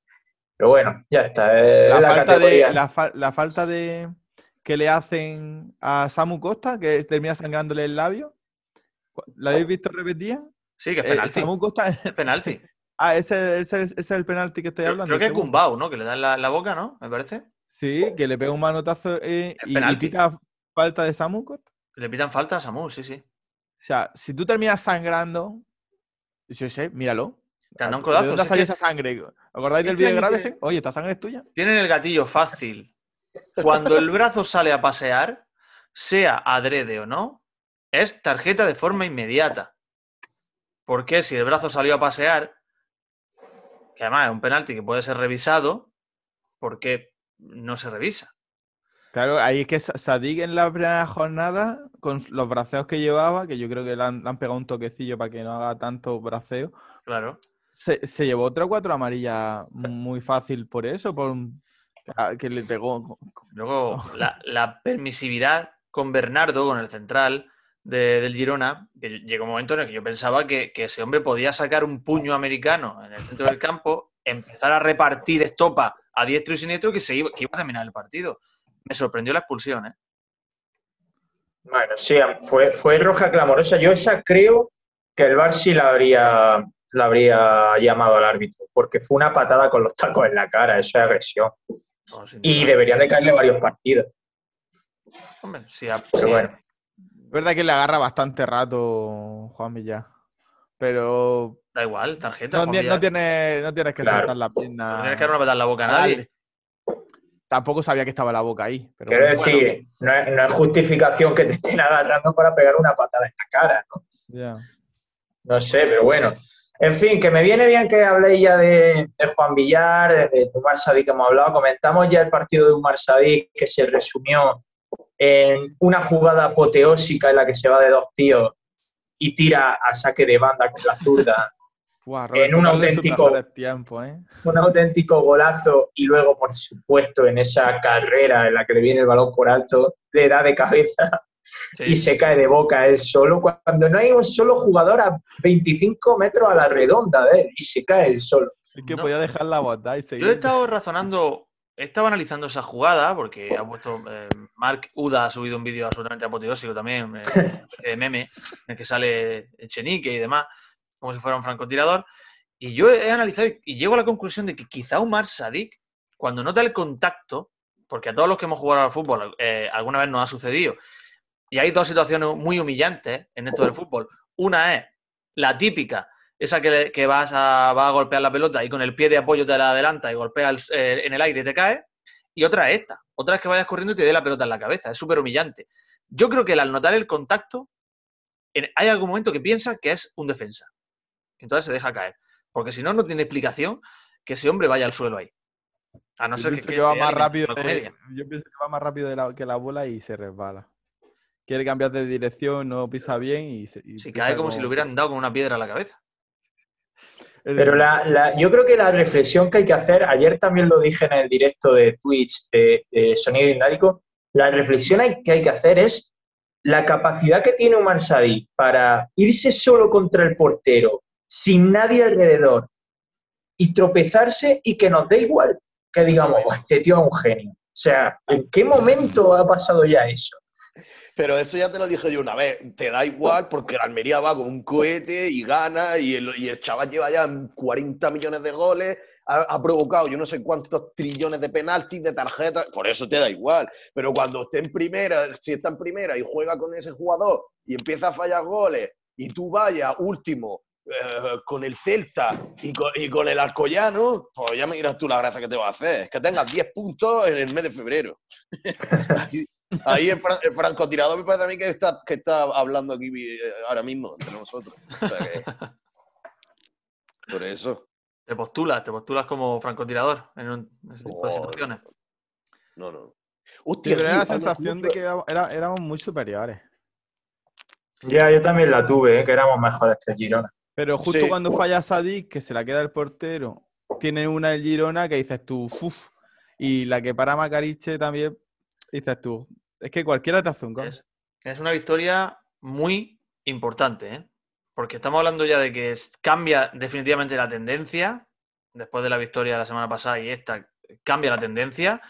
Pero bueno, ya está. es La, la falta de, la, fa- la falta de que le hacen a Samu Costa, que termina sangrándole el labio. ¿La habéis visto repetida? Sí, que es Eh, penalti. Samu Costa. Es penalti. Ah, ese, ese- ese es el penalti que estoy hablando. creo que es. Gumbau, ¿no? Que le da en la, la boca, ¿no? Me parece. Sí, que le pega un manotazo eh, y, y pita falta de Samu. Que le pitan falta a Samu, sí, sí. O sea, si tú terminas sangrando, yo sé, míralo. Te han dado un ¿De codazo. dónde si ha salido es que esa sangre? ¿Acordáis del vídeo de que- Gravesen? Oye, esta sangre es tuya. Tienen el gatillo fácil. Cuando el brazo sale a pasear, sea adrede o no, es tarjeta de forma inmediata. Porque si el brazo salió a pasear, que además es un penalti que puede ser revisado, ¿por qué no se revisa? Claro, ahí es que Sa- Sadik en la primera jornada, con los braceos que llevaba, que yo creo que le han, le han pegado un toquecillo para que no haga tanto braceo, Claro. se, se llevó tres o cuatro amarillas muy fácil por eso, por un- a- que le pegó. Luego, la, la permisividad con Bernardo, con el central de- del Girona, que llegó un momento en el que yo pensaba que, que ese hombre podía sacar un puño americano en el centro del campo, empezar a repartir estopa a diestro y siniestro que, se iba, que iba a terminar el partido. Me sorprendió la expulsión, ¿eh? Bueno, sí, fue, fue roja clamorosa. Yo esa creo que el VAR sí la habría, la habría llamado al árbitro, porque fue una patada con los tacos en la cara, eso es agresión. No, Y deberían de caerle varios partidos. Hombre, sí, a- Pero sí. bueno, Es verdad que le agarra bastante rato Juan Villar. Pero Da igual, tarjeta. no, no Villar. tiene- no tienes que Claro. soltar la No pierna. tienes que dar una patada en la boca a Dale. nadie. Tampoco sabía que estaba la boca ahí. Pero Quiero bueno, decir, no, es, no es justificación que te estén agarrando para pegar una patada en la cara, ¿no? No sé, pero bueno. En fin, que me viene bien que habléis ya de, de Juan Villar, de, de Umar Sadik que hemos hablado. Comentamos ya el partido de Umar Sadik que se resumió en una jugada apoteósica en la que se va de dos tíos y tira a saque de banda con la zurda. En un auténtico- ¿eh? un auténtico golazo y luego, por supuesto, en esa carrera en la que le viene el balón por alto, le da de cabeza Sí. y se cae de boca él solo, cuando no hay un solo jugador a 25 metros a la redonda de él y se cae él solo. Es que No. podía dejar la y seguir. Yo he estado razonando, he estado analizando esa jugada, porque ha puesto, eh, Mark Uda ha subido un vídeo absolutamente apoteósico también, eh, de meme, en el que sale Echenique y demás, como si fuera un francotirador. Y yo he analizado y- llego a la conclusión de que quizá Umar Sadik, cuando nota el contacto, porque a todos los que hemos jugado al fútbol eh, alguna vez nos ha sucedido, y hay dos situaciones muy humillantes en esto del fútbol. Una es la típica, esa que, que vas, a, vas a golpear la pelota y con el pie de apoyo te la adelanta y golpeas eh, en el aire y te cae. Y otra es esta. Otra es que vayas corriendo y te dé la pelota en la cabeza. Es súper humillante. Yo creo que al notar el contacto, en- hay algún momento que piensa que es un defensa. Entonces se deja caer. Porque si no, no tiene explicación que ese hombre vaya al suelo ahí. A no Yo ser que, que va más rápido. de- yo pienso que va más rápido de la- que la bola y se resbala. Quiere cambiar de dirección, no pisa bien y se. y Si pisa cae como si le hubieran dado con una piedra a la cabeza. Pero la, la- yo creo que la reflexión que hay que hacer, ayer también lo dije en el directo de Twitch de, de Sonido Hipnático, la reflexión hay- que hay que hacer es la capacidad que tiene Umar Sadik para irse solo contra el portero, sin nadie alrededor, y tropezarse y que nos dé igual, que digamos, "Buah, este tío es un genio. O sea, ¿en qué momento ha pasado ya eso? Pero eso ya te lo dije yo una vez. Te da igual porque el Almería va con un cohete y gana y el, y el chaval lleva ya 40 millones de goles, ha, ha provocado yo no sé cuántos trillones de penaltis, de tarjetas, por eso te da igual. Pero cuando esté en primera, si está en primera y juega con ese jugador y empieza a fallar goles y tú vayas último eh, con el Celta y con, y con el Alcoyano, pues ya me dirás tú la gracia que te va a hacer. Es que tengas 10 puntos en el mes de febrero. Ahí- Ahí el, fran- el francotirador me parece a mí que está, que está hablando aquí eh, ahora mismo entre nosotros. O sea que- por eso. Te postulas, te postulas como francotirador en, un- en ese tipo de situaciones. No, no. Hostia, pero era tío, la sensación de que éramos- era- éramos muy superiores. Ya, yo también la tuve, ¿eh? que éramos mejores que Girona. Pero justo Sí. cuando falla Sadik, que se la queda el portero, tiene una del Girona que dices tú, uff. Y la que para Macariche también, dices tú, es que cualquiera te hace un gol. Es, es una victoria muy importante, ¿eh? porque estamos hablando ya de que es- cambia definitivamente la tendencia, después de la victoria de la semana pasada y esta, cambia la tendencia.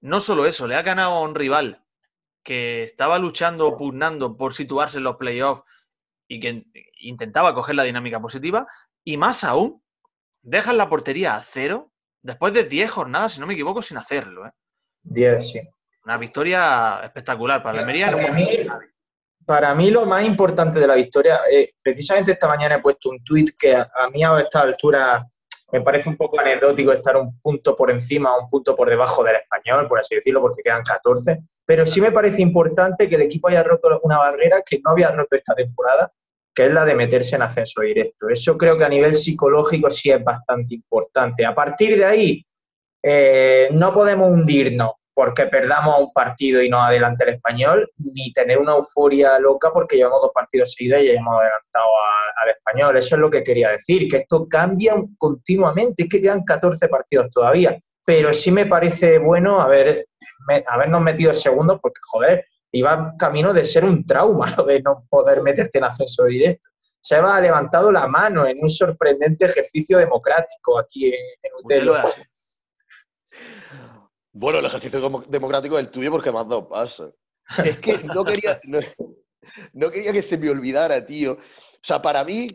No solo eso, le ha ganado a un rival que estaba luchando, pugnando por situarse en los playoffs y que intentaba coger la dinámica positiva, y más aún, dejan la portería a cero después de 10 jornadas, si no me equivoco, sin hacerlo. ¿eh? 10, sí. Una victoria espectacular para la Almería. mí-. Para mí lo más importante de la victoria, eh, precisamente esta mañana he puesto un tuit que a, a mí a esta altura me parece un poco anecdótico estar un punto por encima o un punto por debajo del español, por así decirlo, porque quedan 14, pero sí me parece importante que el equipo haya roto una barrera que no había roto esta temporada, que es la de meterse en ascenso directo. Eso creo que a nivel psicológico sí es bastante importante. A partir de ahí, eh, no podemos hundirnos porque perdamos un partido y nos adelante el español, ni tener una euforia loca porque llevamos dos partidos seguidos y ya hemos adelantado al español. Eso es lo que quería decir, que esto cambia continuamente, es que quedan 14 partidos todavía. Pero sí me parece bueno haber, habernos metido segundos porque, joder, iba camino de ser un trauma lo de no poder meterte en ascenso directo. Se ha levantado la mano en un sorprendente ejercicio democrático aquí en, en Utelo. Bueno, el ejercicio democrático es el tuyo porque me has dado paso. Es que no quería, no, no quería que se me olvidara, tío. O sea, para mí,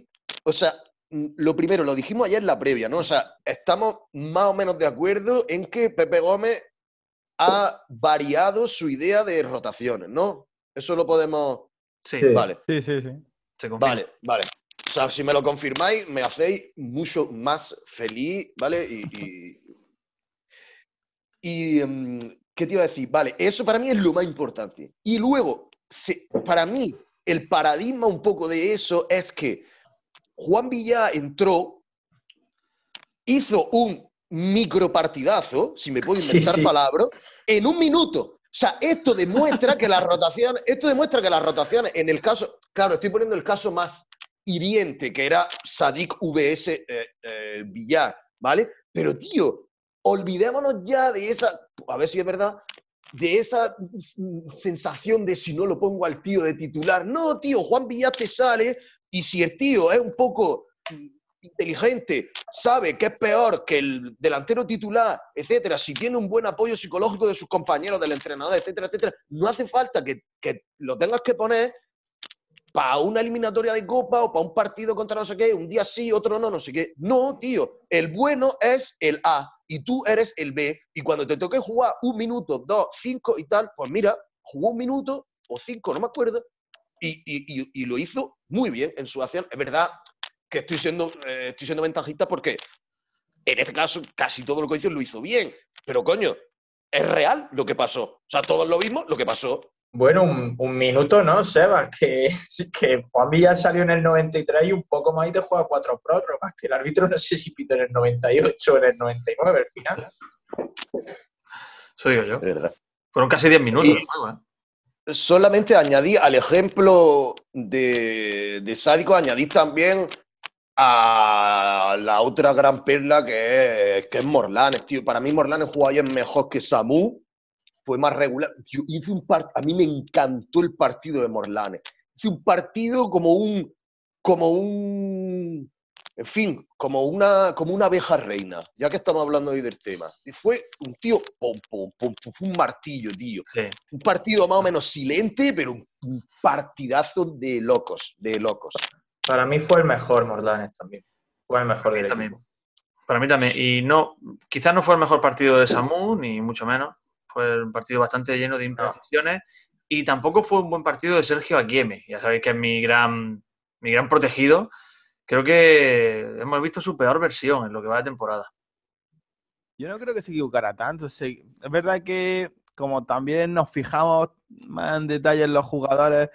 o sea, lo primero, lo dijimos ayer en la previa, ¿no? O sea, estamos más o menos de acuerdo en que Pepe Gómez ha variado su idea de rotaciones, ¿no? Eso lo podemos... Sí. Vale, Sí, sí, sí. se vale, vale. O sea, si me lo confirmáis, me hacéis mucho más feliz, ¿vale? Y, y- y mm, ¿qué te iba a decir? Vale, eso para mí es lo más importante. Y luego, se- para mí, el paradigma un poco de eso es que Juan Villa entró, hizo un micropartidazo, si me puedo inventar sí. palabras, en un minuto. O sea, esto demuestra que las rotaciones, esto demuestra que las rotaciones, en el caso, claro, estoy poniendo el caso más hiriente, que era Sadik VS eh, eh, Villar, ¿vale? Pero, tío, olvidémonos ya de esa, a ver si es verdad, de esa sensación de si no lo pongo al tío de titular. No, tío, Juan Villar te sale y si el tío es un poco inteligente, sabe que es peor que el delantero titular, etcétera, si tiene un buen apoyo psicológico de sus compañeros, del entrenador, etcétera, etcétera, no hace falta que, que lo tengas que poner para una eliminatoria de copa o para un partido contra no sé qué, un día sí, otro no, no sé qué. No, tío, el bueno es el A y tú eres el B. Y cuando te toque jugar un minuto, dos, cinco y tal, pues mira, jugó un minuto o cinco, no me acuerdo, y, y- y- y lo hizo muy bien en su acción. Es verdad que estoy siendo, eh, estoy siendo ventajista porque en este caso casi todo lo que hizo lo hizo bien. Pero coño, es real lo que pasó. O sea, todos lo vimos lo que pasó. Bueno, un, un minuto, ¿no, Sebas? Que, que Juan Villa salió en el 93 y un poco más y te juega cuatro prórrogas, que el árbitro no sé si pito en el 98 o en el 99 al final. Digo yo. Verdad. Fueron casi 10 minutos Y- de juego, ¿eh? solamente añadí al ejemplo de, de Sádico, añadí también a la otra gran perla que es, que es Morlanes, tío. Para mí Morlanes jugó ayer mejor que Samu, fue más regular. Tío, hice un part- a mí me encantó el partido de Morlanes. Hice un partido como un, como un, en fin, como una, como una abeja reina, ya que estamos hablando hoy del tema. Y fue un tío, pum, pum, pum, fue un martillo, tío Sí. un partido más o menos silente, pero un partidazo de locos, de locos. Para mí fue el mejor Morlanes también. Fue el mejor del también. equipo. Para mí también. Y no, quizás no fue el mejor partido de Samu, ni mucho menos. Fue un partido bastante lleno de imprecisiones. Y tampoco fue un buen partido de Sergio Aguieme. Ya sabéis que es mi gran, mi gran protegido. Creo que hemos visto su peor versión en lo que va de temporada. Yo no creo que se equivocara tanto. Es verdad que como también nos fijamos más en detalle en los jugadores,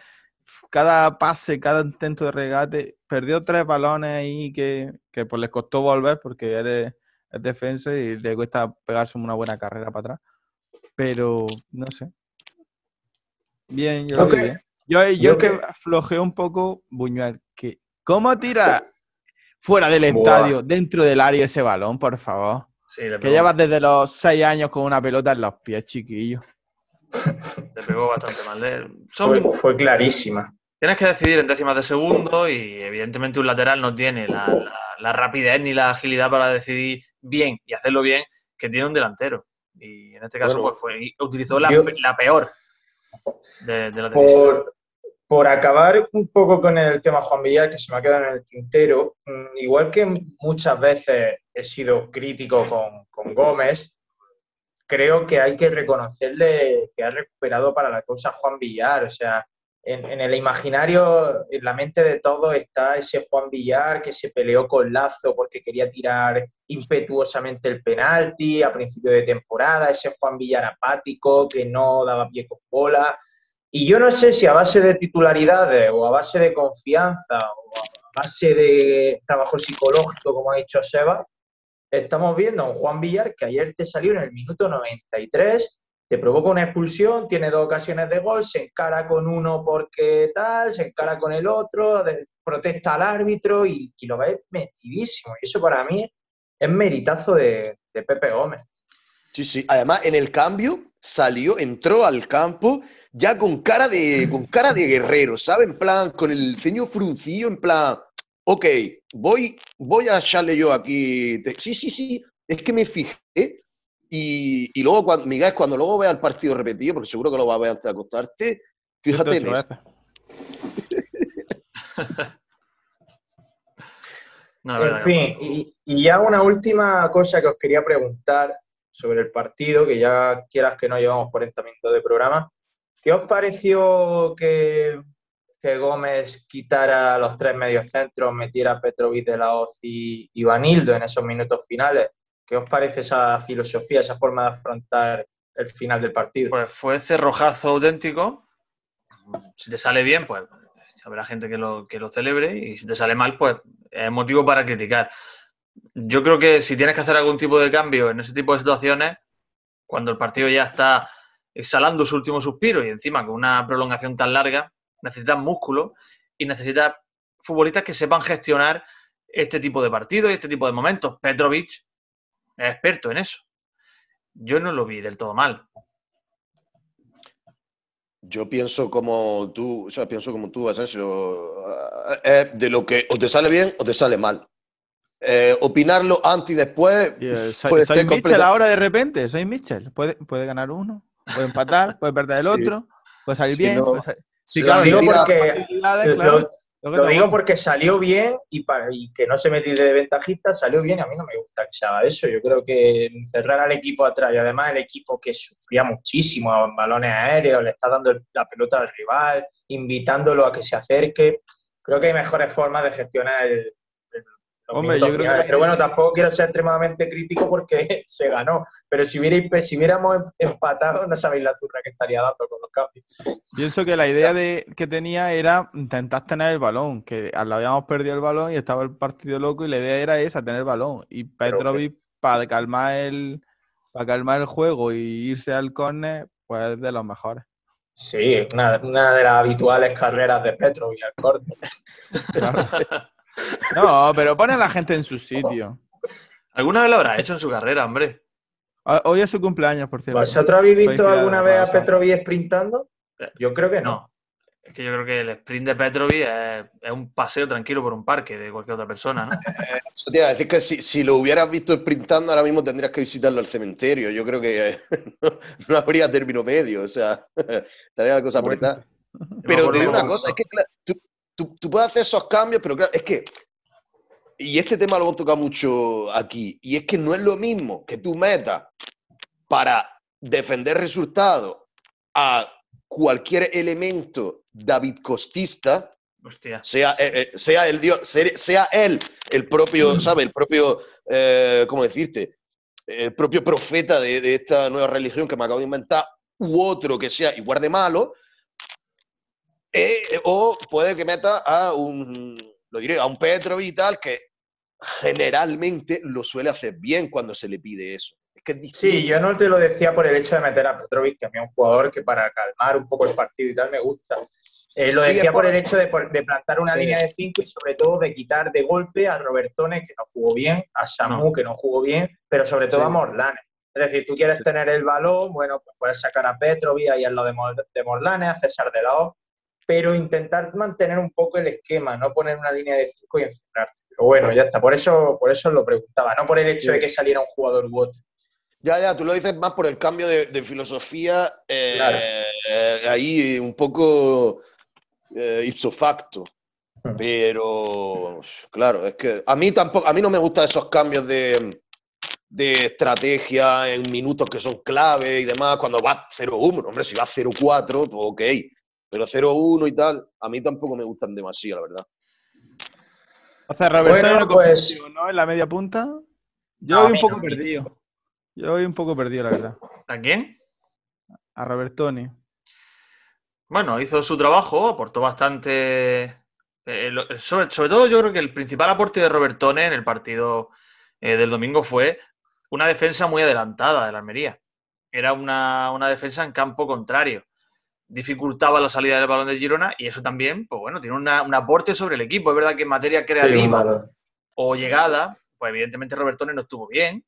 cada pase, cada intento de regate, perdió tres balones ahí que, que pues les costó volver porque eres, es defensa y le cuesta pegarse una buena carrera para atrás. Pero no sé. Bien, yo lo Yo vi creo- bien. Yo, yo yo que creo- flojeó un poco Buñuel, que ¿cómo tira fuera del Buah. estadio, dentro del área ese balón, por favor? Sí, le Que llevas desde los seis años con una pelota en los pies, chiquillo. le pegó bastante mal. ¿eh? Son- Fue, fue clarísima. Tienes que decidir en décimas de segundo y evidentemente un lateral no tiene la, la- la rapidez ni la agilidad para decidir bien y hacerlo bien que tiene un delantero. Y en este caso Bueno, pues, fue, utilizó la, yo- la peor de, de decisiones. Por, por acabar un poco con el tema Juan Villar, que se me ha quedado en el tintero, mm, igual que muchas veces he sido crítico con, con Gómez, creo que hay que reconocerle que ha recuperado para la cosa Juan Villar. O sea, en, en el imaginario, en la mente de todos está ese Juan Villar que se peleó con Lazo porque quería tirar impetuosamente el penalti a principio de temporada, ese Juan Villar apático que no daba pie con bola. Y yo no sé si a base de titularidades o a base de confianza o a base de trabajo psicológico, como ha dicho Seba, estamos viendo a un Juan Villar que ayer te salió en el minuto 93, te provoca una expulsión, tiene dos ocasiones de gol, se encara con uno porque tal, se encara con el otro, protesta al árbitro y, y lo ves metidísimo. Y eso para mí es meritazo de, de Pepe Gómez. Sí, sí. Además, en el cambio salió, entró al campo ya con cara de, con cara de guerrero, ¿sabes? En plan, con el ceño fruncido, en plan, ok, voy, voy a echarle yo aquí. Sí, sí, sí, es que me fijé. Y, y luego, cuando, Miguel, cuando luego veas el partido repetido, porque seguro que lo vas a ver antes de acostarte, fíjate en 108 eso. veces. No, En fin, y, y ya una última cosa que os quería preguntar sobre el partido, que ya quieras que no llevamos 40 minutos de programa. ¿Qué os pareció que, que Gómez quitara los tres mediocentros, metiera a Petrovic de la Hoz y, y Vanildo en esos minutos finales? ¿Qué os parece esa filosofía, esa forma de afrontar el final del partido? Pues fue cerrojazo auténtico. Si te sale bien, pues habrá gente que lo, que lo celebre y si te sale mal, pues es motivo para criticar. Yo creo que si tienes que hacer algún tipo de cambio en ese tipo de situaciones, cuando el partido ya está exhalando su último suspiro y encima con una prolongación tan larga, necesitas músculo y necesitas futbolistas que sepan gestionar este tipo de partidos y este tipo de momentos. Petrovic es experto en eso. Yo no lo vi del todo mal. Yo pienso como tú, o sea, pienso como tú, Asensio, eh, de lo que o te sale bien o te sale mal. Eh, opinarlo antes y después. soy, puede soy ser Mitchell ahora de repente, soy Mitchell. Puede, puede ganar uno, puede empatar, puede perder el otro, puede salir Si bien. no- puede salir- Sí, si claro, la digo porque- Lo- claro. lo- Lo Lo digo porque salió bien y, para, y que no se metió de ventajista, salió bien y a mí no me gusta que se haga eso. Yo creo que encerrar al equipo atrás y además el equipo que sufría muchísimo en balones aéreos, le está dando la pelota al rival, invitándolo a que se acerque. Creo que hay mejores formas de gestionar el, Hombre, yo creo que- Pero bueno, tampoco quiero ser extremadamente crítico porque se ganó. Pero si, hubierais, si hubiéramos empatado, no sabéis la turra que estaría dando con los cambios. Pienso que la idea de, que tenía era intentar tener el balón, que habíamos perdido el balón y estaba el partido loco y la idea era esa, tener el balón. Y Petrovic, para calmar el, para calmar el juego y irse al córner, pues es de los mejores. Sí, una, una de las habituales carreras de Petro y al corte. Claro. No, pero pone a la gente en su sitio. ¿Alguna vez lo habrá hecho en su carrera, hombre? Ah, Hoy es su cumpleaños, por cierto. ¿Vosotros habéis visto alguna vez a. Petrovic sprintando? Yo creo que no. No. Es que yo creo que el sprint de Petrovic es, es un paseo tranquilo por un parque de cualquier otra persona, ¿no? Eso te iba a decir que si, si lo hubieras visto sprintando ahora mismo tendrías que visitarlo al cementerio. Yo creo que eh, no, no habría término medio. O sea, estaría la cosa apretada. Pero te digo una cosa, es que claro, tú, tú- puedes hacer esos cambios, pero claro, es que, y este tema lo hemos tocado mucho aquí, y es que no es lo mismo que tú metas para defender resultados a cualquier elemento David Costista, Hostia. sea, eh, eh, sea el dios, sea, sea él el propio, ¿sabes? El propio, eh, ¿cómo decirte? El propio profeta de, de esta nueva religión que me acabo de inventar, u otro que sea igual de malo, eh, o puede que meta a un, lo diré, a un Petro y tal, que generalmente lo suele hacer bien cuando se le pide eso. Es que es Sí, yo no te lo decía por el hecho de meter a Petrovic, que a mí es un jugador que para calmar un poco el partido y tal me gusta. Eh, lo decía por por- el hecho de, por- de plantar una Sí. línea de cinco y sobre todo de quitar de golpe a Robertone, que no jugó bien, a Samu, No. que no jugó bien, pero sobre todo Sí. a Morlanes. Es decir, tú quieres tener el balón, bueno, pues puedes sacar a Petrovic ahí al lado de, Mor- de Morlanes, a César de la O, pero intentar mantener un poco el esquema, no poner una línea de cinco y encerrarte. Pero bueno, ya está, por eso, por eso lo preguntaba, no por el hecho de que saliera un jugador u otro. Ya, ya, tú lo dices más por el cambio de, de filosofía, eh, Claro. eh, ahí un poco eh, ipso facto. Pero, claro, es que a mí tampoco, a mí no me gustan esos cambios de, de estrategia en minutos que son clave y demás, cuando va 0-1, hombre, si va 0-4, pues ok, pero 0-1 y tal, a mí tampoco me gustan demasiado, la verdad. O sea, Roberto Bueno, no pues- ¿no? En la media punta. Yo No, voy un poco no. perdido. Yo voy un poco perdido, la verdad. ¿A quién? A Robertoni. Bueno, hizo su trabajo, aportó bastante. eh, lo- sobre, sobre todo, yo creo que el principal aporte de Robertone en el partido eh, del domingo fue una defensa muy adelantada de la Almería. Era una, una defensa en campo contrario. Dificultaba la salida del balón de Girona y eso también, pues bueno, tiene una- un aporte sobre el equipo. Es verdad que en materia creativa o llegada, pues evidentemente Robertone no estuvo bien,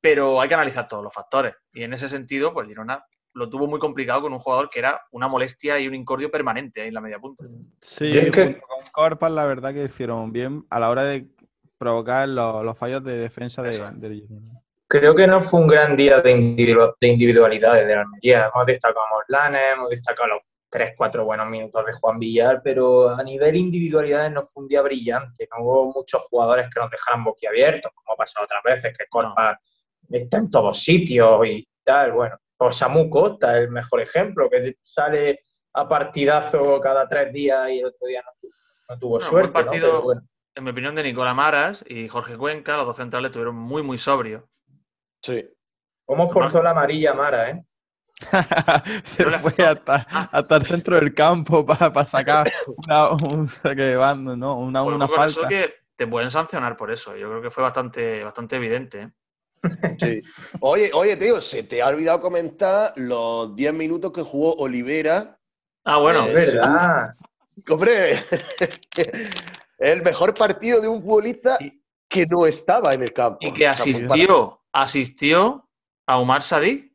pero hay que analizar todos los factores. Y en ese sentido, pues Girona lo tuvo muy complicado con un jugador que era una molestia y un incordio permanente ahí en la media punta. Sí, es que- con Corpas, la verdad que hicieron bien a la hora de provocar los, los fallos de defensa de, Girona. Creo que no fue un gran día de, individu- de individualidades de la Almería. Hemos destacado a Morlanes, hemos destacado los 3-4 buenos minutos de Juan Villar, pero a nivel individualidades no fue un día brillante. No hubo muchos jugadores que nos dejaran boquiabiertos, como ha pasado otras veces, que Corpa está en todos sitios y tal. Bueno, o Samu Costa, el mejor ejemplo, que sale a partidazo cada tres días y el otro día no, no tuvo suerte. En mi opinión, de Nicolás Maras y Jorge Cuenca, los dos centrales estuvieron muy, muy sobrios. Sí. ¿Cómo forzó la amarilla Mara, eh? Se No fue hasta, Ah. hasta el centro del campo para sacar una, un saque de banda, ¿no? Una, Pues una con eso falta. que te pueden sancionar por eso. Yo creo que fue bastante, bastante evidente. ¿eh? Sí. Oye, oye, tío, se te ha olvidado comentar los 10 minutos que jugó Olivera. Ah, bueno. Eh, Es verdad. Hombre, el mejor partido de un futbolista Y- que no estaba en el campo. Y que asistió, asistió a Omar Sadik.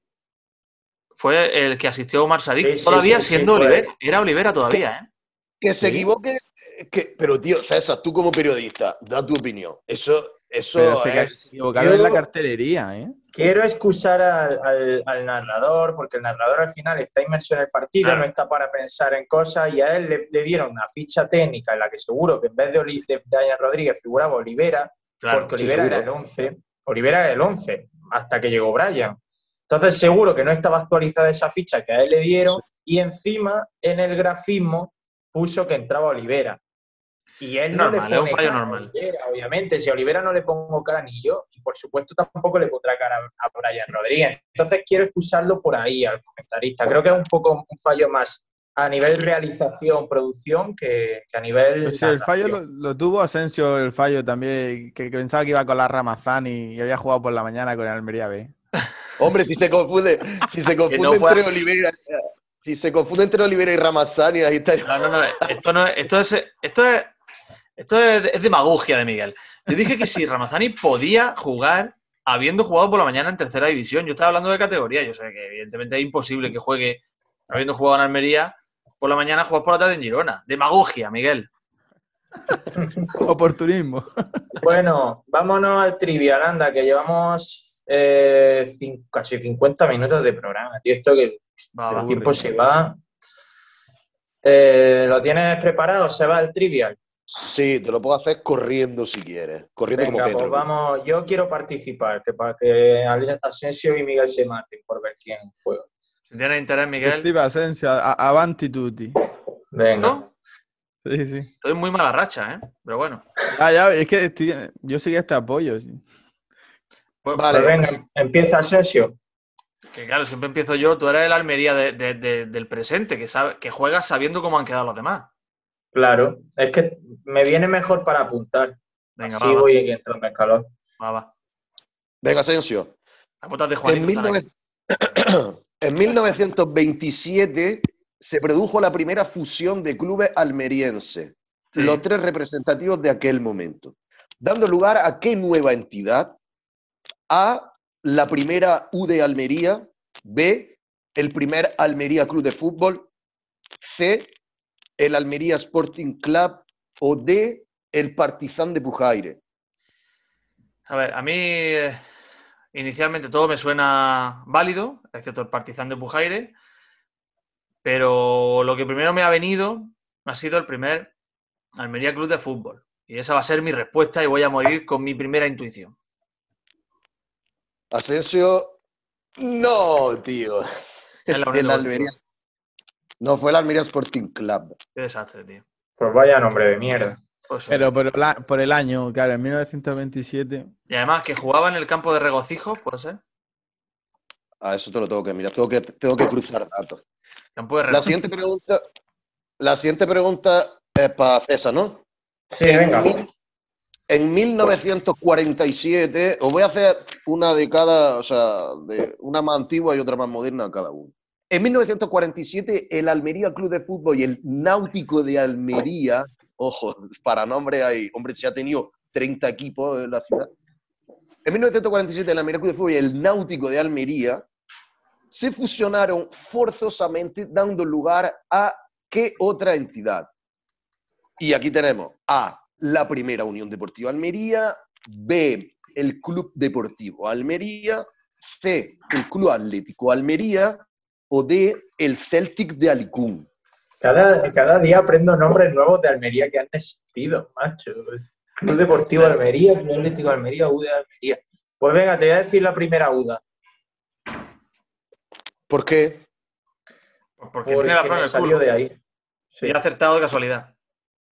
Fue el que asistió a Omar Sadik Sí, todavía sí, sí, siendo fue. Olivera. Era Olivera todavía, ¿eh? Que se Sí. equivoque. Que, pero, tío, César, tú como periodista, da tu opinión. Eso, eso Pero se, es- se equivocaron en la cartelería, ¿eh? Quiero excusar al, al- al narrador, porque el narrador al final está inmerso en el partido, Claro. no está para pensar en cosas, y a él le, le dieron una ficha técnica en la que seguro que en vez de, Oli- de Brian Rodríguez figuraba Olivera, Claro. porque Olivera era el seguro. 11, Olivera era el 11, hasta que llegó Brian. Entonces seguro que no estaba actualizada esa ficha que a él le dieron, y encima en el grafismo puso que entraba Olivera. Y él no Normal, le es un pone fallo cara a normal. Olivera, obviamente. Si a Olivera no le pongo cara ni yo, y por supuesto tampoco le pondrá cara a Brian Rodríguez. Entonces quiero excusarlo por ahí al comentarista. Creo que es un poco un fallo más a nivel realización, producción, que, que a nivel. Pues sí, el fallo lo, tuvo Asensio, el fallo también, que, que pensaba que iba con la Ramazani y había jugado por la mañana con el Almería B. Hombre, si se confunde, si se confunde no entre así. Olivera, si se confunde entre Olivera y ahí está. No, no, no. Esto, no es, esto, es, esto, es, esto es, es demagogia de Miguel. Yo dije que si Ramazani podía jugar habiendo jugado por la mañana en tercera división. Yo estaba hablando de categoría. Yo sé que evidentemente es imposible que juegue habiendo jugado en Almería por la mañana, jugar por la tarde en Girona. Demagogia, Miguel. Oportunismo. Bueno, vámonos al trivial, anda, que llevamos eh, casi 50 minutos de programa. Tío, esto que Va, el va. tiempo se va. Eh, ¿Lo tienes preparado? ¿Se va el trivial? Sí, te lo puedo hacer corriendo si quieres. Corriendo Venga, como pues Pedro. vamos. Yo quiero participar, que para que Asensio y Miguel se maten por ver quién juega. Si tienes interés, Miguel. Steve Asensio, a- avanti tutti. Venga. ¿No? Sí, sí. Estoy muy mala racha, ¿eh? Pero bueno. Ah, ya, es que estoy- yo sí que este apoyo. sí. Pues, Vale. Pues venga, empieza Asensio. Que claro, siempre empiezo yo. Tú eres el Almería de- de- de- del presente, que, sabe, que juegas sabiendo cómo han quedado los demás. Claro, es que me viene mejor para apuntar. Venga, Así va, va, voy entrando en calor. va, va. Venga, Asensio. De En, Juanito están aquí. 19- en 1927 se produjo la primera fusión de clubes almerienses, Sí. los tres representativos de aquel momento, dando lugar a qué nueva entidad? A, la primera U de Almería, B, el primer Almería Club de Fútbol, C, el Almería Sporting Club o D, el Partizan de Pujaire. A ver, a mí eh, inicialmente todo me suena válido, excepto el Partizan de Pujaire, pero lo que primero me ha venido ha sido el primer Almería Club de Fútbol. Y esa va a ser mi respuesta y voy a morir con mi primera intuición. Asensio, no, tío. El. Almería. No, fue el Almería Sporting Club. Qué desastre, tío. Pues vaya nombre de mierda. Pues, Pero por, la- por el año, claro, en 1927. Y además que jugaba en el campo de regocijos, puede ser. A eso te lo tengo que mirar, tengo que, tengo que cruzar datos. Campo de La siguiente pregunta, la siguiente pregunta es para César, ¿no? Sí, en, venga. mil- en 1947, os voy a hacer una de cada, o sea, de una más antigua y otra más moderna cada uno. En 1947, el Almería Club de Fútbol y el Náutico de Almería, ojo, para nombre hay, hombre, se ha tenido 30 equipos en la ciudad. En 1947, el Almería Club de Fútbol y el Náutico de Almería se fusionaron forzosamente, dando lugar a qué otra entidad. Y aquí tenemos A, la primera Unión Deportiva Almería, B, el Club Deportivo Almería, C, el Club Atlético Almería o D, el Celtic de Alicún. Cada, cada día aprendo nombres nuevos de Almería que han existido, macho. Club Deportivo Almería, Club Atlético Almería, UDA Almería. Pues venga, te voy a decir la primera UDA. ¿Por qué? Pues porque tiene la Porque me salió de ahí. Sí. Y ha acertado de casualidad.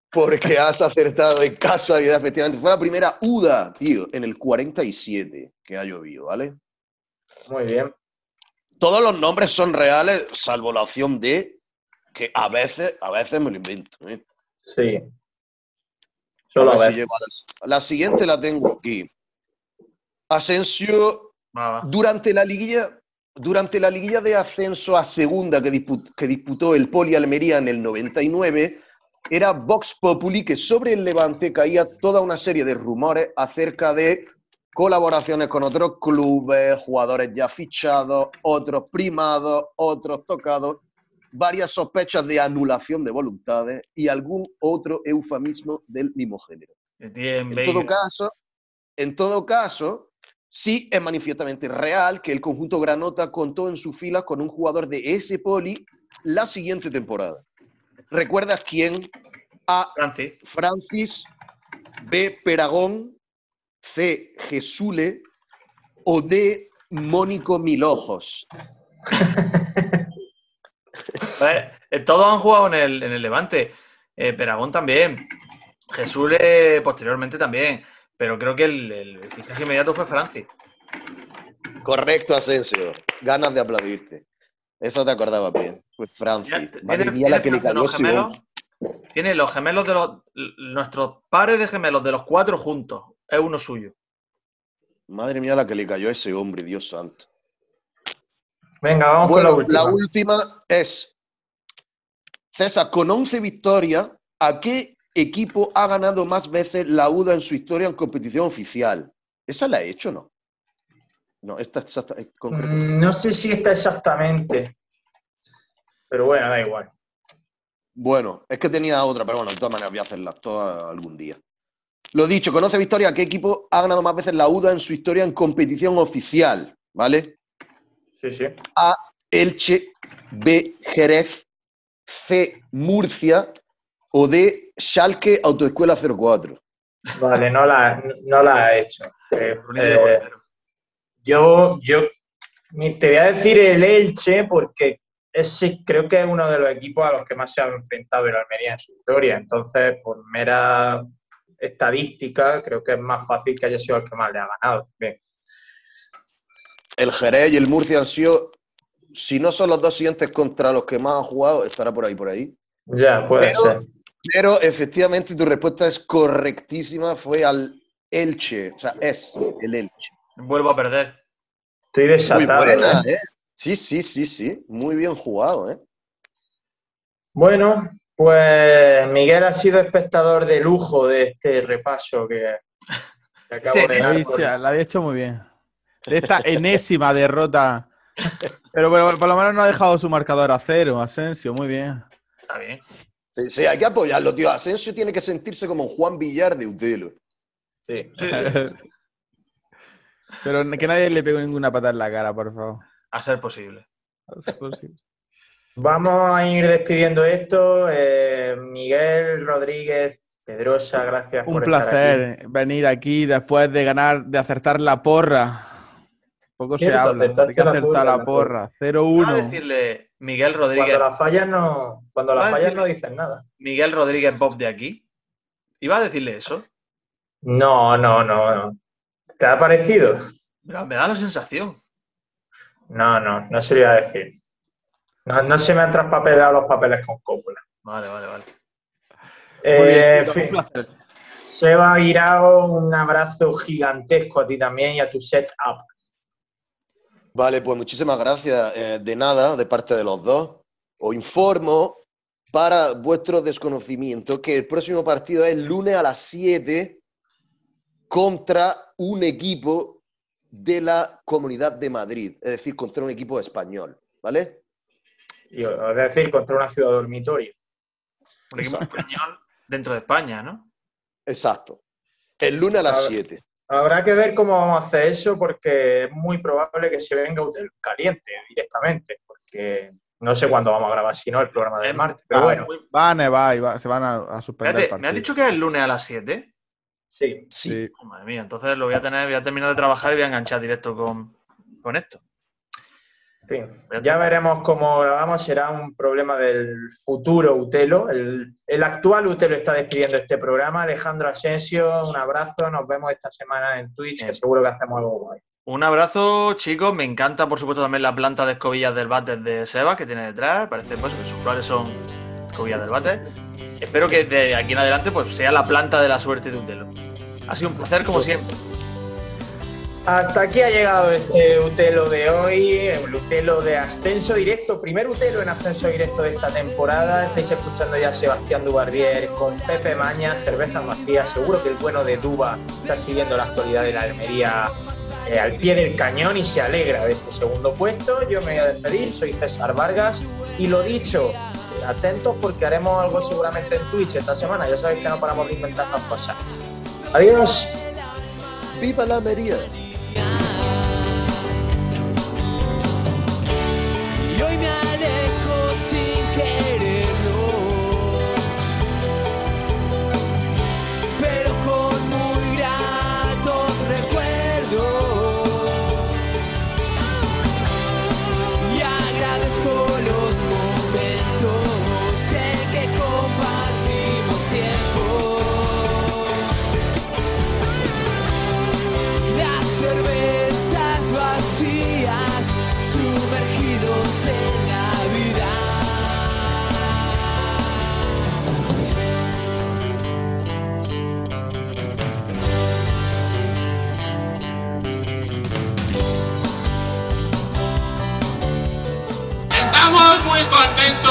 Porque has acertado de casualidad, efectivamente. Fue la primera UDA, tío, en el 47 que ha llovido, ¿vale? Muy bien. Todos los nombres son reales, salvo la opción D, que a veces, a veces me lo invento. ¿eh? Sí. Solo a ver a la, la siguiente la tengo aquí. Asensio, durante la liguilla, durante la liguilla de ascenso a segunda que disputó el Poli Almería en el 99, era Vox Populi que sobre el Levante caía toda una serie de rumores acerca de colaboraciones con otros clubes, jugadores ya fichados, otros primados, otros tocados, varias sospechas de anulación de voluntades y algún otro eufemismo del mismo género. En todo caso, en todo caso, sí es manifiestamente real que el conjunto Granota contó en sus filas con un jugador de ese poli la siguiente temporada. ¿Recuerdas quién? A. Francis. Francis, B. Peragón, C. Jesule o D. Mónico Milojos. Eh, todos han jugado en el, en el Levante. Eh, Peragón también. Jesús eh, posteriormente también. Pero creo que el, el fichaje inmediato fue Francis. Correcto, Asensio. Ganas de aplaudirte. Eso te acordaba bien. Pues Francis. Mira, Madre ¿tiene- mía, la tiene que le Francis cayó los gemelos? Tiene los gemelos de los. Nuestros pares de gemelos de los cuatro juntos. Es uno suyo. Madre mía, la que le cayó a ese hombre, Dios santo. Venga, vamos Bueno, con la la última. última es, César, con 11 victorias, ¿a qué equipo ha ganado más veces la UDA en su historia en competición oficial? ¿Esa la he hecho o no? No, esta exacta, es concreta. Mm, No sé si está exactamente. Pero bueno, da igual. Bueno, es que tenía otra, pero bueno, de todas maneras voy a hacerlas todas algún día. Lo dicho, con 11 victorias, ¿qué equipo ha ganado más veces la UDA en su historia en competición oficial? ¿Vale? Sí, sí. A. Elche, B. Jerez, C. Murcia o D. Schalke Autoescuela 04. Vale, no la, no la he hecho. Eh, eh, yo, yo te voy a decir el Elche porque ese creo que es uno de los equipos a los que más se ha enfrentado el Almería en su historia. Entonces, por mera estadística, creo que es más fácil que haya sido el que más le ha ganado. Bien. El Jerez y el Murcia han sido, si no son los dos siguientes contra los que más han jugado, estará por ahí, por ahí. Ya, puede Pero- ser. Pero efectivamente tu respuesta es correctísima, fue al Elche, o sea, es el Elche. Vuelvo a perder. Estoy Muy desatado. buena, ¿eh? ¿eh? Sí, sí, sí, sí, muy bien jugado, ¿eh? Bueno, pues Miguel ha sido espectador de lujo de este repaso que, que acabo de dar. la habéis hecho muy bien. De esta enésima derrota. Pero bueno, por lo menos no ha dejado su marcador a cero, Asensio, muy bien. Está bien. Sí, sí, hay que apoyarlo, tío. Asensio tiene que sentirse como Juan Villar de Utelo. Sí. Pero que nadie le pegue ninguna pata en la cara, por favor. A ser posible. Vamos a ir despidiendo esto. Eh, Miguel Rodríguez Pedrosa, gracias Un por estar aquí. placer venir aquí después de ganar, de acertar la porra. Poco se habla. Hay que la acertar porra, la la porra. Vamos a 0-1. decirle Miguel Rodríguez. Cuando las fallas no, cuando las fallas no dicen nada. Miguel Rodríguez Bob de aquí. ¿Iba a decirle eso? No, no, no, no. ¿Te ha parecido? Mira, me da la sensación. No, no, no se lo iba a decir. No, no se me han traspapelado los papeles con cópula. Vale, vale, vale. Muy bien, Eh, en fin. Seba Guirao, un abrazo gigantesco a ti también y a tu setup. Vale, pues muchísimas gracias. Eh, de nada, de parte de los dos. Os informo para vuestro desconocimiento que el próximo partido es el lunes a las 7 contra un equipo de la Comunidad de Madrid, es decir, contra un equipo español, ¿vale? Y, Es decir, contra una ciudad dormitorio. Un equipo español dentro de España, ¿no? Exacto. El lunes a las A ver. 7. Habrá que ver cómo vamos a hacer eso porque es muy probable que se venga Caliente directamente, porque no sé cuándo vamos a grabar, si no, el programa del Em, martes. Pero bueno, Va a nevar y va- se van a, a suspender el ¿me has dicho que es el lunes a las 7? sí. Sí. Sí. Oh, madre mía, entonces lo voy a tener, voy a terminar de trabajar y voy a enganchar directo con, con esto. Fin, ya veremos cómo grabamos. Será un problema del futuro Utelo. El, el actual Utelo está despidiendo este programa. Alejandro Asensio, un abrazo. Nos vemos esta semana en Twitch, que seguro que hacemos algo guay. Un abrazo, chicos. Me encanta, por supuesto, también la planta de escobillas del bate de Seba que tiene detrás. Parece pues, que sus flores son escobillas del bate. Espero que de aquí en adelante pues, sea la planta de la suerte de Utelo. Ha sido un placer, como siempre. Hasta aquí ha llegado este Utelo de hoy, el Utelo de ascenso directo, primer Utelo en ascenso directo de esta temporada. Estáis escuchando ya a Sebastián Dubardier con Pepe Maña, Cerveza Macías. Seguro que el bueno de Duba está siguiendo la actualidad de la Almería eh, al pie del cañón y se alegra de este segundo puesto. Yo me voy a despedir, soy César Vargas y lo dicho, atentos porque haremos algo seguramente en Twitch esta semana. Ya sabéis que no paramos de inventarnos cosas. Adiós. ¡Viva la Almería!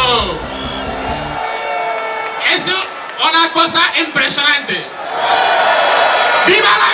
Contentos. Es una cosa impresionante. ¡Viva la!